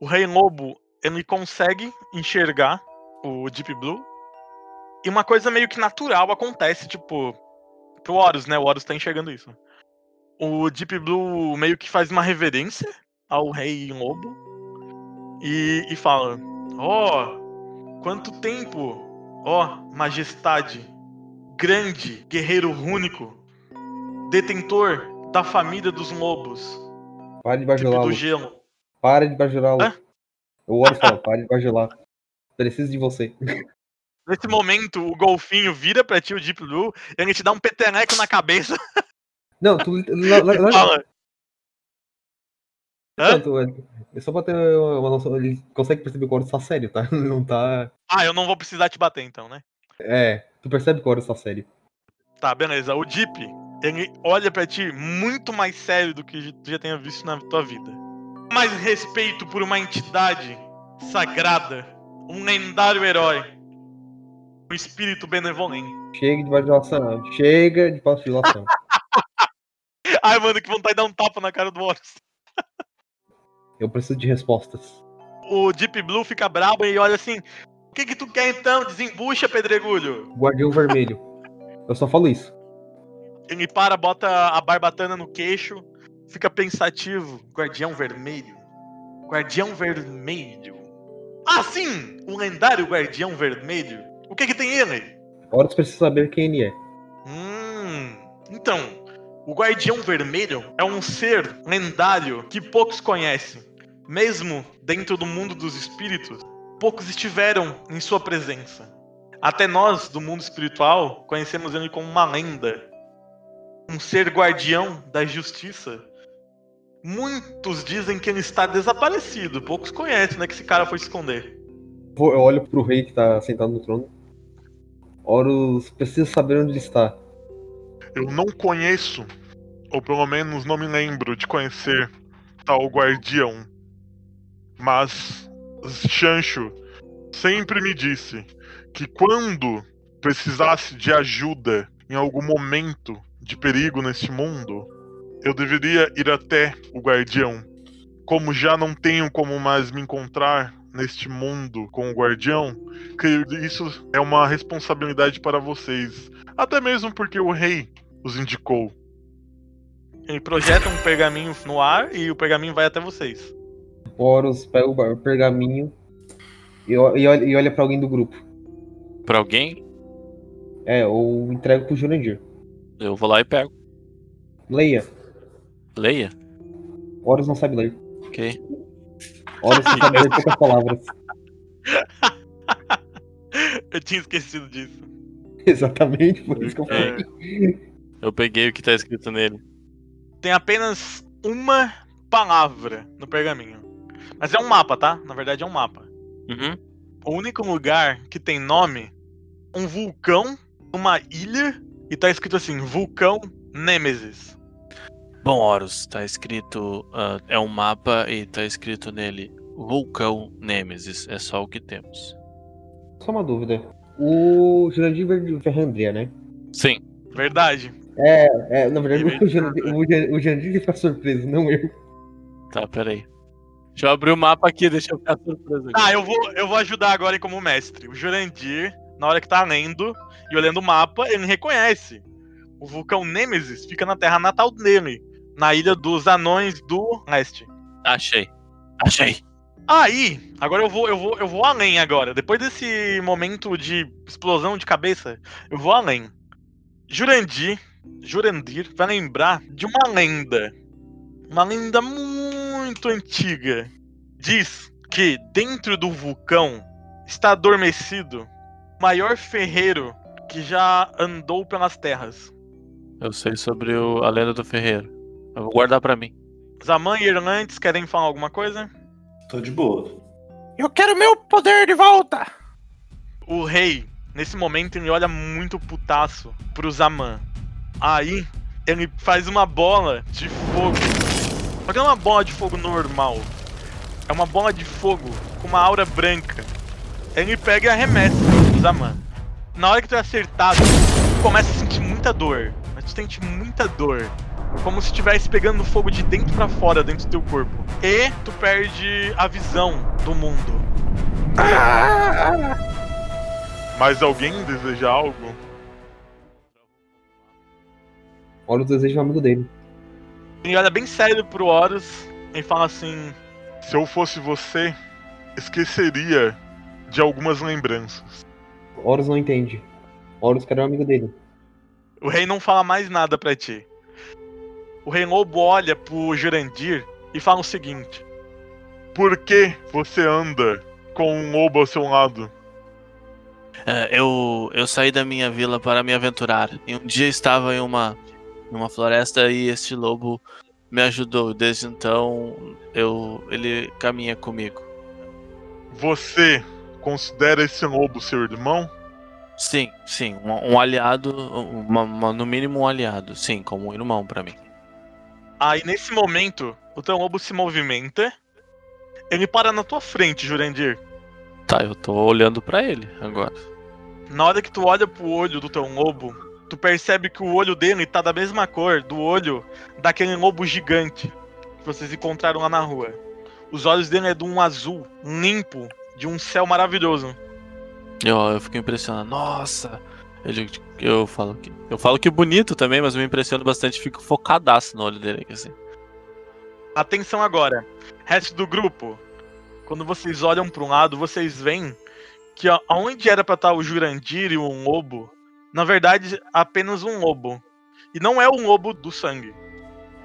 O Rei Lobo, ele consegue enxergar o Deep Blue. E uma coisa meio que natural acontece, tipo, pro Horus, né? O Horus tá enxergando isso. O Deep Blue meio que faz uma reverência ao Rei Lobo e, e fala: Oh, quanto tempo! Ó, majestade, grande guerreiro único, detentor da família dos lobos. Para de Tipo bajulá-lo. do gelo. Para de bajulá-lo. Hã? O Horus fala, para de bajular. Preciso de você. Nesse momento, o golfinho vira pra ti o Deep Blue e ele te dá um peteleco na cabeça Não, tu. e fala. Não, tu- é só pra ter uma noção. Ele consegue perceber que o Horus tá sério, tá? Não tá. Ah, eu não vou precisar te bater então, né? É, tu percebe que o Horus tá sério. Tá, beleza. O Deep, ele olha pra ti muito mais sério do que tu já tenha visto na tua vida. Mais respeito por uma entidade sagrada, um lendário herói, um espírito benevolente. Chega de bajulação. Chega de bajulação. Ai, mano, que vontade de dar um tapa na cara do Horus. Eu preciso de respostas. O Deep Blue fica brabo e olha assim: O que que tu quer então? Desembucha, pedregulho. Guardião Vermelho. Eu só falo isso. Ele para, bota a barbatana no queixo, fica pensativo. Guardião Vermelho. Guardião Vermelho. Ah, sim! O lendário Guardião Vermelho. O que que tem ele? Horus precisa saber quem ele é. Hum. Então, o Guardião Vermelho é um ser lendário que poucos conhecem. Mesmo dentro do mundo dos espíritos, poucos estiveram em sua presença. Até nós, do mundo espiritual, conhecemos ele como uma lenda. Um ser guardião da justiça. Muitos dizem que ele está desaparecido. Poucos conhecem, né? Que esse cara foi se esconder. Eu olho pro rei que tá sentado no trono. Horus precisa saber onde ele está. Eu não conheço, ou pelo menos não me lembro de conhecer tal guardião. Mas Chancho sempre me disse que quando precisasse de ajuda em algum momento de perigo neste mundo, eu deveria ir até o guardião. Como já não tenho como mais me encontrar neste mundo com o guardião, creio que isso é uma responsabilidade para vocês. Até mesmo porque o rei os indicou. Ele projeta um pergaminho no ar e o pergaminho vai até vocês. Horus pega o pergaminho e, e olha, e olha pra alguém do grupo. Pra alguém, É, ou entrega pro Jurandir. eu vou lá e pego. Leia. Leia. Horus não sabe ler. Ok. Horus não sabe ler poucas palavras. Eu tinha esquecido disso. Exatamente, por isso que eu É. falei. Eu peguei o que tá escrito nele. Tem apenas uma palavra no pergaminho. Mas é um mapa, tá? Na verdade é um mapa. Uhum. O único lugar que tem nome, um vulcão, uma ilha, e tá escrito assim, vulcão Nêmesis. Bom, Horus, tá escrito. ah, é um mapa e tá escrito nele Vulcão Nêmesis. É só o que temos. Só uma dúvida. O Jurandir Ferrandria, né? Sim. Verdade. É, na verdade, o Jurandir, o Jurandir- o Jurandir que fica surpreso, não eu. Tá, peraí. Deixa eu abrir o mapa aqui, deixa eu ficar surpreso aqui. Ah, eu vou, eu vou ajudar agora aí como mestre. O Jurandir, na hora que tá lendo e olhando o mapa, ele reconhece. O vulcão Nêmesis fica na terra natal dele, na ilha dos anões do leste. Achei. Achei. Aí, agora eu vou, eu vou, eu vou além agora. Depois desse momento de explosão de cabeça, eu vou além. Jurandir, Jurandir vai lembrar de uma lenda. Uma lenda muito antiga. Diz que dentro do vulcão está adormecido o maior ferreiro que já andou pelas terras. Eu sei sobre o- a lenda do ferreiro. Eu vou guardar pra mim. Zaman e Irlantes querem falar alguma coisa? Tô de boa. Eu quero meu poder de volta! O rei, nesse momento, ele olha muito putaço pro Zaman. Aí, ele faz uma bola de fogo. Só que não é uma bola de fogo normal. É uma bola de fogo com uma aura branca. Ele pega e arremessa Zaman. Na hora que tu é acertado, tu começa a sentir muita dor. Mas tu sente muita dor. Como se estivesse pegando fogo de dentro pra fora, dentro do teu corpo. E tu perde a visão do mundo. Mas alguém deseja algo? Olha o desejo do amigo dele. Ele olha bem sério pro Horus e fala assim: Se eu fosse você, esqueceria de algumas lembranças. Horus não entende. Horus quer o amigo dele. O rei não fala mais nada pra ti. O rei lobo olha pro Jurandir e fala o seguinte: Por que você anda com um lobo ao seu lado? É, eu, eu saí da minha vila para me aventurar. E um dia estava em uma, em uma floresta e este lobo me ajudou. Desde então, eu, ele caminha comigo. Você considera esse lobo seu irmão? Sim, sim, um, um aliado, uma- uma- no mínimo um aliado, sim, como um irmão pra mim. Aí nesse momento, o teu lobo se movimenta. Ele para na tua frente, Jurandir. Tá, eu tô olhando pra ele agora. Na hora que tu olha pro olho do teu lobo, tu percebe que o olho dele tá da mesma cor do olho daquele lobo gigante que vocês encontraram lá na rua. Os olhos dele é de um azul limpo, de um céu maravilhoso. Eu, eu fico impressionado. Nossa! Eu, eu falo que. Eu falo que bonito também, mas me impressiono bastante, fico focadaço no olho dele aqui, assim. Atenção agora, resto do grupo. Quando vocês olham para um lado, vocês veem que aonde era pra estar o Jurandir e um lobo, na verdade, apenas um lobo. E não é um lobo do sangue.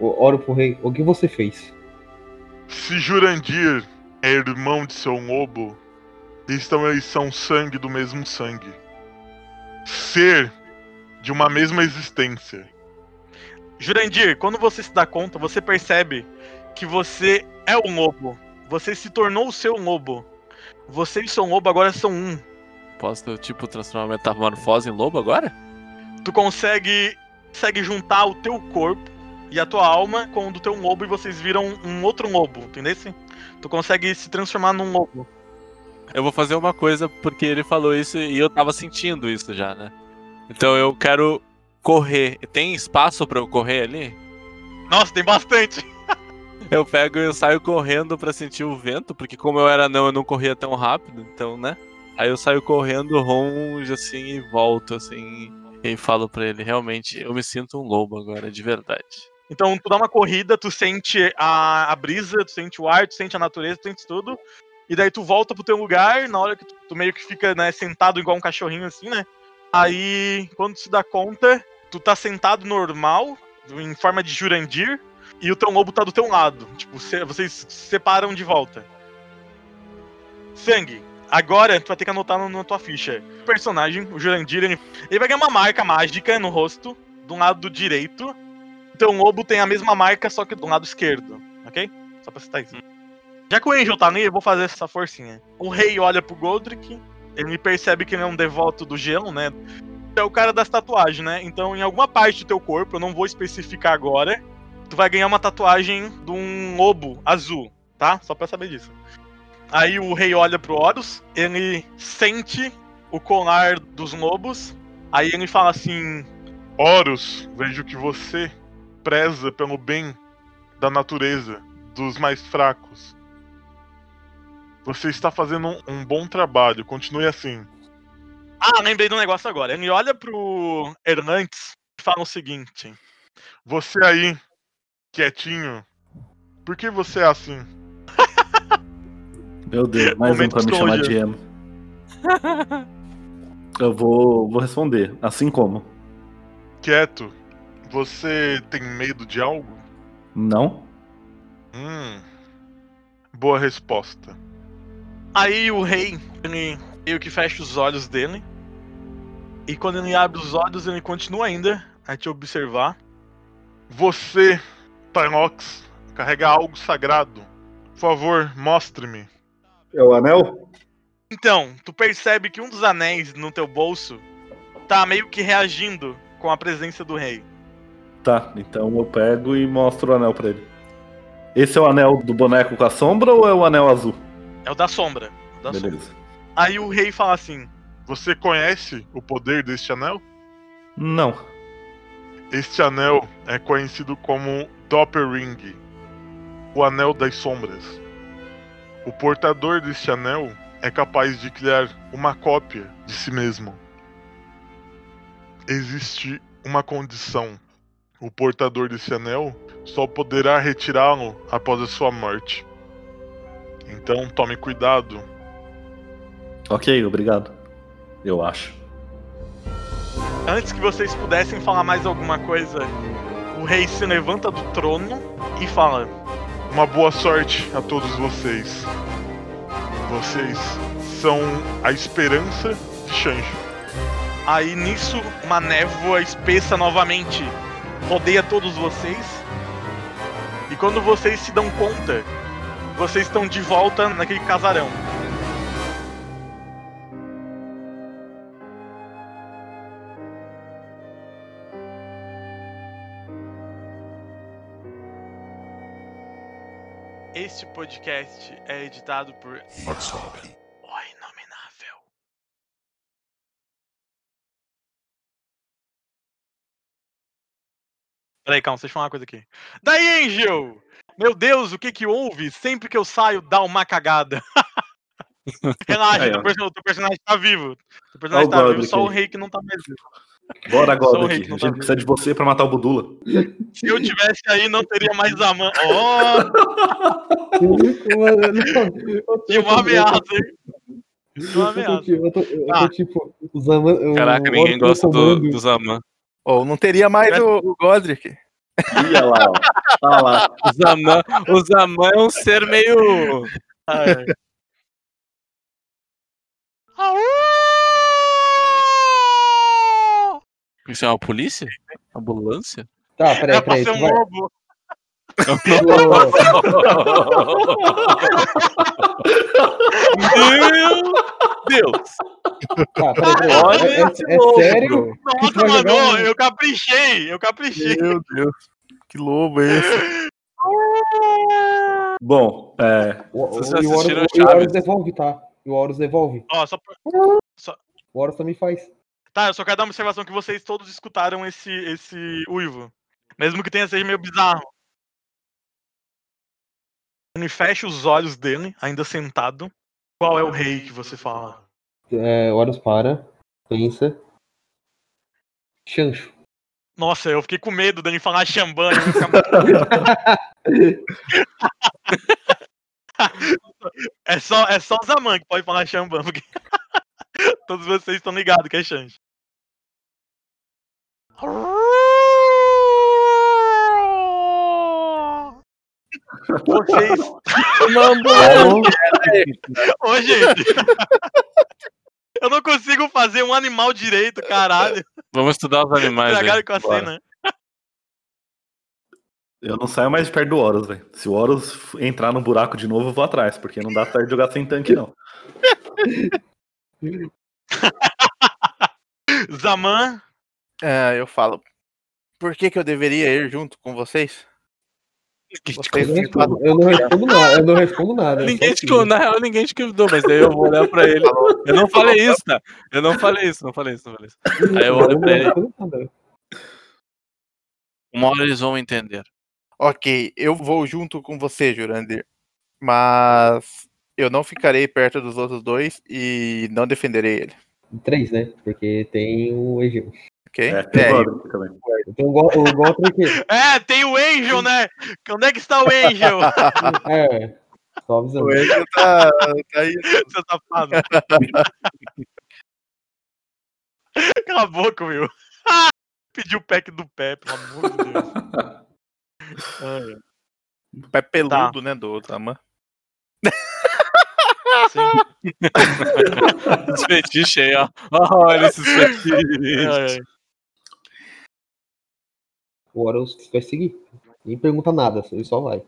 O- Oro pro rei, o que você fez? Se Jurandir é irmão de seu lobo, então eles são sangue do mesmo sangue. Ser de uma mesma existência. Jurandir, quando você se dá conta, você percebe que você é um lobo. Você se tornou o seu lobo. Você e seu lobo agora são um. Posso, tipo, transformar a metamorfose em lobo agora? Tu consegue, consegue juntar o teu corpo e a tua alma com o do teu lobo e vocês viram um outro lobo, entendeu? Tu consegue se transformar num lobo. Eu vou fazer uma coisa porque ele falou isso e eu tava sentindo isso já, né? Então eu quero correr. Tem espaço pra eu correr ali? Nossa, tem bastante. Eu pego e eu saio correndo pra sentir o vento, porque como eu era não, eu não corria tão rápido, então, né? Aí eu saio correndo longe assim e volto assim e falo pra ele, realmente, eu me sinto um lobo agora, de verdade. Então tu dá uma corrida, tu sente a, a brisa, tu sente o ar, tu sente a natureza, tu sente tudo. E daí tu volta pro teu lugar, na hora que tu, tu meio que fica, né, sentado igual um cachorrinho assim, né? Aí, quando tu se dá conta, tu tá sentado normal, em forma de Jurandir, e o teu lobo tá do teu lado. Tipo, cê- vocês se separam de volta. Sangue, Agora, tu vai ter que anotar no- na tua ficha. O personagem, o Jurandir, ele, vai ganhar uma marca mágica no rosto, do lado do direito. Então o lobo tem a mesma marca, só que do lado esquerdo, ok? Só pra citar isso. Já que o Angel tá nele, eu vou fazer essa forcinha. O rei olha pro Godric, ele percebe que ele é um devoto do gelo, né? É o cara das tatuagens, né? Então, em alguma parte do teu corpo, eu não vou especificar agora, tu vai ganhar uma tatuagem de um lobo azul, tá? Só pra saber disso. Aí o rei olha pro Horus, ele sente o colar dos lobos, aí ele fala assim: Horus, vejo que você preza pelo bem da natureza, dos mais fracos. Você está fazendo um, um bom trabalho, continue assim. Ah, lembrei do negócio agora. Ele olha pro Hernandes e fala o seguinte: Você aí, quietinho, por que você é assim? Meu Deus, mais um pra me chamar de emo. Eu vou, vou responder, assim como. Quieto, você tem medo de algo? Não? Hum. Boa resposta. Aí o rei, ele meio que fecha os olhos dele. E quando ele abre os olhos, ele continua ainda a te observar. Você, Tynox, carrega algo sagrado. Por favor, mostre-me. É o anel? Então, tu percebe que um dos anéis no teu bolso tá meio que reagindo com a presença do rei. Tá, então eu pego e mostro o anel pra ele. Esse é o anel do boneco com a sombra ou é o anel azul? É o da sombra. o da sombra. Beleza. Aí o rei fala assim: Você conhece o poder deste anel? Não. Este anel é conhecido como Doppelring, o Anel das Sombras. O portador deste anel é capaz de criar uma cópia de si mesmo. Existe uma condição: o portador desse anel só poderá retirá-lo após a sua morte. Então tome cuidado. Ok, obrigado. Eu acho. Antes que vocês pudessem falar mais alguma coisa, o rei se levanta do trono e fala: Uma boa sorte a todos vocês. Vocês são a esperança de Shanjo. Aí nisso, uma névoa espessa novamente rodeia todos vocês. E quando vocês se dão conta, vocês estão de volta naquele casarão. Este podcast é editado por O Inominável. Peraí, calma, deixa eu falar uma coisa aqui. Daí, Angel! Meu Deus, o que que houve? Sempre que eu saio, dá uma cagada. Relaxa, Aí, teu, ó. perso- teu personagem tá vivo. Teu personagem Ó o tá vivo, só o rei que não tá mais vivo. Bora agora A tá gente precisa de você pra matar o Budula. Se eu tivesse aí, não teria mais a mão. Oh, eu uma eu ameaça, hein? Eu uma ameaça. eu tô, eu tô Ah. tipo, o- Caraca, ninguém gosta do, do Zaman. Ou não teria mais o, o Godric. Olha lá, ó. Olha lá. O Zaman, o Zaman é um ser meio. É. Isso é uma polícia? Ambulância? Tá, peraí, É pra peraí. um vai- lobo. Meu Deus! Tá, peraí, peraí. Olha É, é- esse é sério? Nossa, mano, jogar eu caprichei, eu caprichei. Meu Deus. Que lobo é esse? Bom, é. O, o, o o? Horus devolve, tá? E o Horus devolve. Ó, só pra- O Horus também faz. Tá, eu só quero dar uma observação que vocês todos escutaram esse, esse uivo. Mesmo que tenha seja meio bizarro. Ele fecha os olhos dele, ainda sentado. Qual é o rei que você fala? É, o Horus para, pensa. Chancho. Nossa, eu fiquei com medo dele falar muito- é, só, é só o Zaman que pode falar chamban, porque todos vocês estão ligados que é change. Vocês. Uma ambulância. Ô, gente. Eu não consigo fazer um animal direito, caralho. Vamos estudar os animais. aí. Estragaram com a bora. cena. Eu não saio mais de perto do Horus, velho. Se o Horus entrar no buraco de novo, eu vou atrás, porque não dá certo jogar sem tanque, não. Zaman, É, eu falo. Por que, que eu deveria ir junto com vocês? Vocês Eu não de fato- respondo, eu não respondo nada. Eu não respondo nada. é Ninguém te seguir. convidou, na real, ninguém te convidou, mas daí eu vou olhar pra ele. Eu não falei isso, tá? Eu não falei isso, não falei isso, não falei isso. Aí eu olho pra ele. Uma hora eles vão entender. Ok, eu vou junto com você, Jurandir. Mas eu não ficarei perto dos outros dois e não defenderei ele. Três, né? Porque tem o Egeu. Ok? É, tem É, o Godric também. Tem o Go- o aqui. É, tem o Angel, né? Onde é que está o Angel? É. Só avisando. o Angel tá, tá aí. Seu safado. Cala a boca, meu. Pediu o pack do pé, pelo amor de Deus. Ai, Pé peludo, né? Do Taman. sim. Os fetiches aí, ó. Olha esses fetiches. O Horus vai seguir. Nem pergunta nada, ele só vai.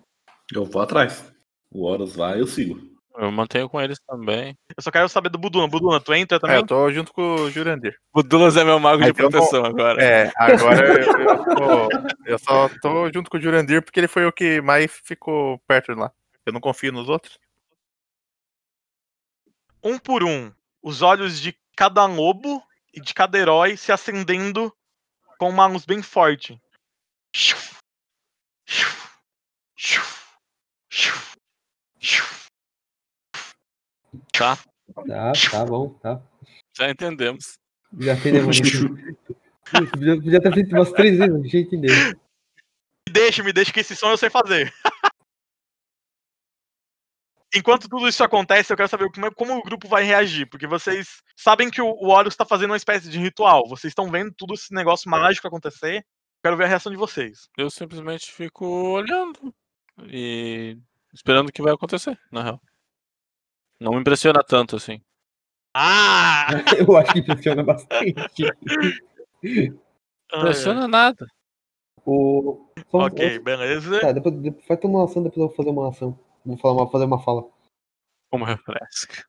Eu vou atrás. O Horus vai, eu sigo. Eu mantenho com eles também. Eu só quero saber do Buduna. Buduna, tu entra É, também? eu tô junto com o Jurandir. O Dulas é meu mago de eu não- proteção agora. É, agora eu, eu, tô- eu só tô junto com o Jurandir porque ele foi o que mais ficou perto de lá. Eu não confio nos outros. Um por um, os olhos de cada lobo e de cada herói se acendendo com uma luz bem forte. Tá? Tá, tá bom, tá. Já entendemos. Já entendemos. Podia, podia ter feito umas três vezes, deixa eu entender. Me deixa, me deixa que esse som eu sei fazer. Enquanto tudo isso acontece, eu quero saber como, é- como o grupo vai reagir, porque vocês sabem que o, o Horus está fazendo uma espécie de ritual. Vocês estão vendo tudo esse negócio mágico acontecer. Quero ver a reação de vocês. Eu simplesmente fico olhando e esperando o que vai acontecer, na real. Não me impressiona tanto assim. Ah! Eu acho que impressiona bastante. Impressiona nada. O... só- Ok, beleza. Tá, depois, depois vai tomar uma ação, depois eu vou fazer uma ação. Vou falar uma, fazer uma fala. Como refresca.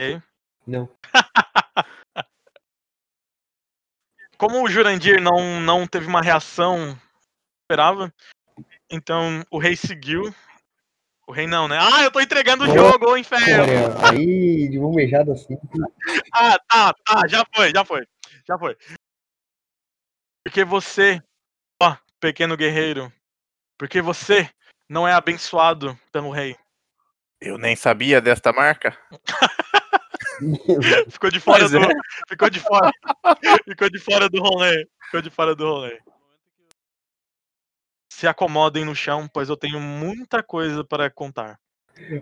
Não. Como o Jurandir não, não teve uma reação esperava, então o rei seguiu. O rei não, né? Ah, eu tô entregando o jogo, ô inferno! Aí, de mão beijada assim. Ah, tá, tá, já foi, já foi, já foi. Porque você, ó, pequeno guerreiro, porque você não é abençoado pelo rei. Eu nem sabia desta marca. Ficou de fora Pois do. é. Ficou de fora. ficou de fora do rolê. Ficou de fora do rolê. Se acomodem no chão, pois eu tenho muita coisa para contar.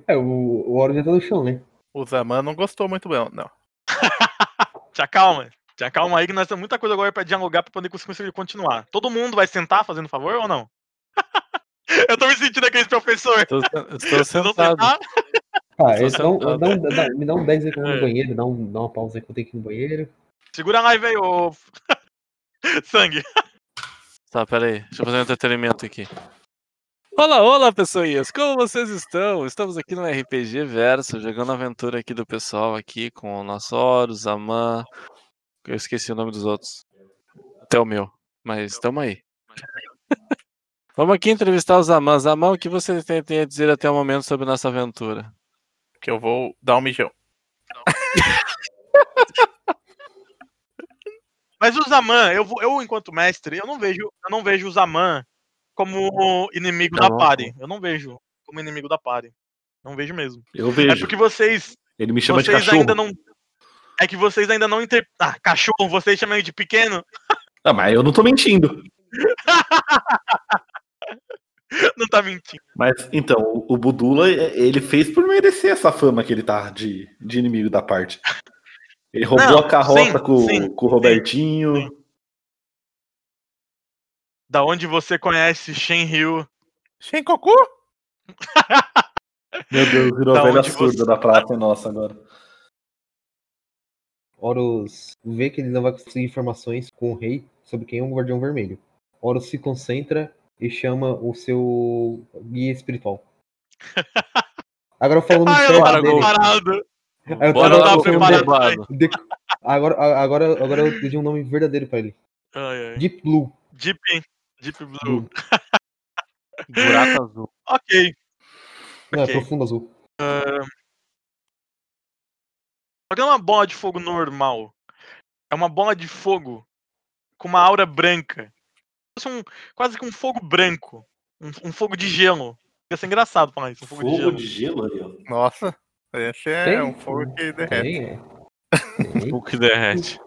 É, o, o Oro já tá no chão, né? O Zaman não gostou muito bem, não. Te acalma. Te acalma aí que nós temos muita coisa agora pra dialogar pra poder conseguir continuar. Todo mundo vai sentar fazendo favor ou não? eu tô me sentindo aquele professor. Estou, estou sentado. sentar? Ah, então, dá um, dá- me dá um 10 aí que eu vou É. no banheiro, dá, um, dá uma pausa aí que eu tenho que ir no banheiro. Segura a live aí, ô. Sangue. Tá, peraí. Deixa eu fazer um entretenimento aqui. Olá, olá, pessoinhas! Como vocês estão? Estamos aqui no RPG Verso, jogando a aventura aqui do pessoal aqui com o nosso Horus, Zaman. Eu esqueci o nome dos outros. Até o meu. Mas estamos aí. Vamos aqui entrevistar o Zaman. Zaman, o que você tem, tem a dizer até o momento sobre nossa aventura? Que eu vou dar um mijão. Mas o Zaman, eu, eu enquanto mestre, eu não vejo, eu não vejo o Zaman como inimigo da Não. party. Eu não vejo como inimigo da party. Não vejo mesmo. Eu É vejo. porque vocês, Ele me chama de cachorro. ainda não É que vocês ainda não inter... Ah, cachorro, vocês chamam ele de pequeno? Ah, mas eu não tô mentindo. Não tá mentindo. Mas, então, o o Budula, ele fez por merecer essa fama que ele tá de, de inimigo da parte. Ele roubou Não, a carroça sim, com, sim, com o Robertinho. sim. Da onde você conhece Shenryu? Shenkoku? Meu Deus, virou Da a velha surda você- da praça nossa agora. Horus vê que ele não vai conseguir informações com o rei sobre quem é o Guardião Vermelho. Horus se concentra e chama o seu guia espiritual. Agora falando Ah, eu sério não tava preparado. Eu Bora tava preparado. de- Agora, agora, agora eu pedi um nome verdadeiro pra ele. Ai, ai. Deep Blue. Deep, Deep Blue. Blue. Buraco azul. Ok. É profundo azul. Só que não é uma bola de fogo normal. É uma bola de fogo com uma aura branca. Um, quase que um fogo branco. Um, um fogo de gelo. Ia ser engraçado falar isso, um fogo, de Fogo gelo. de gelo aí, ó. Nossa, esse é Tem? um fogo que derrete. Tem, é. Tem. O que derrete.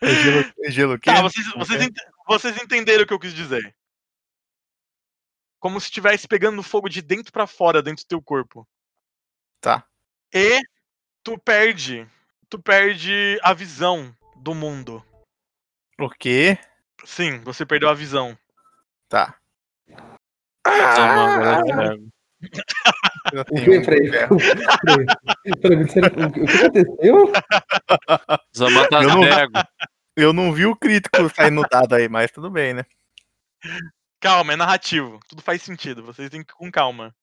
É gelo, é gelo Tá, quente? vocês, vocês, ent- vocês entenderam o que eu quis dizer. Como se estivesse pegando fogo de dentro pra fora, dentro do teu corpo. Tá. E tu perde. Tu perde a visão do mundo. O quê? Sim, você perdeu a visão. Tá. É cego. Eu O que? Peraí. Peraí. Peraí, o que aconteceu? Tá Eu não-. Eu não vi o crítico sair no dado aí, mas tudo bem, né? Calma, é narrativo. Tudo faz sentido. Vocês têm que ir com calma.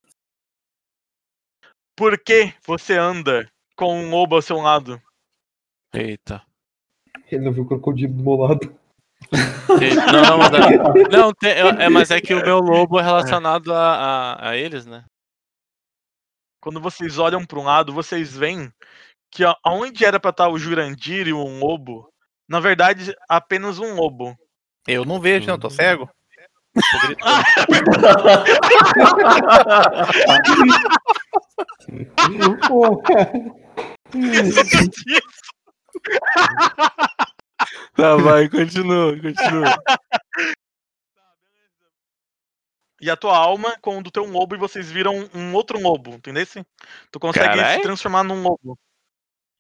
Por que você anda com um lobo ao seu lado? Eita. Ele não viu o crocodilo do meu lado. Não, não, mas é, não, tem- é, mas é que o meu lobo é relacionado a, a, a eles, né? Quando vocês olham para um lado, vocês veem que ó, aonde era pra estar o Jurandir e um lobo, na verdade, apenas um lobo. Eu não vejo, não, tô cego. Tô gritando. Tá, vai, continua, continua. e a tua alma com o do teu lobo e vocês viram um outro lobo, entendeu? Tu consegue Carai. se transformar num lobo.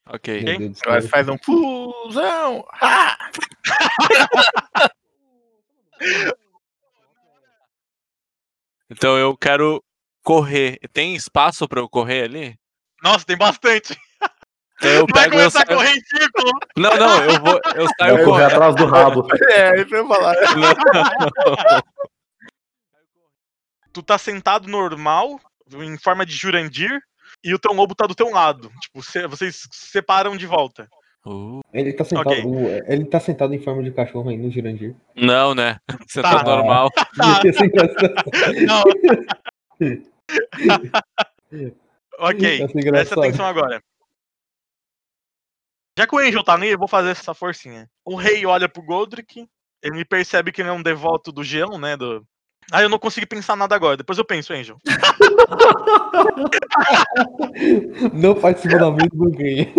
Ok. Deus céu. faz um fusão. Ah! Então eu quero correr. Tem espaço pra eu correr ali? Nossa, tem bastante. Então eu Vai pego e eu começar a saio. correr em círculo. Não, não, eu vou. Eu saio Vai correr correndo. atrás do rabo. É, isso eu ia falar. Tu tá sentado normal, em forma de Jurandir, e o teu lobo tá do teu lado. Tipo, cê- vocês se separam de volta. Uh, Ele tá sentado. Ok. o- ele tá sentado em forma de cachorro aí no Jurandir. não, né? Você Tá. tá normal. Engraçado. Não. ok, ser presta atenção agora. Já que o Angel tá ali, eu vou fazer essa forcinha. O rei olha pro Goldrick, ele percebe que ele é um devoto do gelo, né? Do... Ah, eu não consigo pensar nada agora, depois eu penso, Angel. Não participa da mesa, não ganha.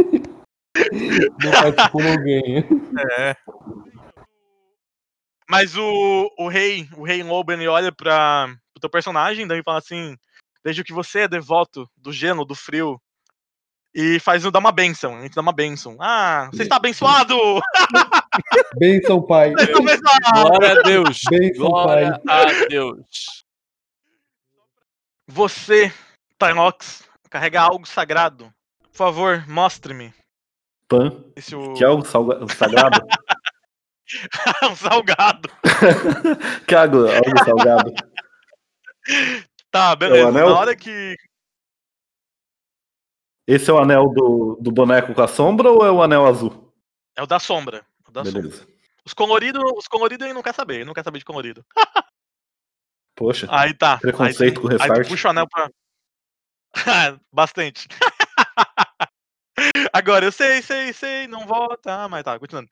Não participou, não ganha. É. Mas o, o rei, o rei lobo, ele olha pra, pro teu personagem, daí fala assim: Vejo que você é devoto do gelo, do frio. E faz dá uma benção, a gente dá uma benção. Ah, você está abençoado! Benção, pai. Glória a Deus. Benção, pai. Glória a Deus. Você, Tynox, carrega algo sagrado. Por favor, mostre-me. Pan, Esse o... que é algo sagrado. um salgado. que é algo, algo salgado. Tá, beleza. anel? Na hora que. Esse é o anel do, do boneco com a sombra ou é o anel azul? É o da sombra. o da sombra. Beleza. Os coloridos, os coloridos ele não quer saber, ele não quer saber de colorido. Poxa, Aí tá. Preconceito aí, com Aí restart. tu puxa o anel pra. Bastante. Agora, eu sei, sei, sei, não volta. Ah, mas tá, continuando.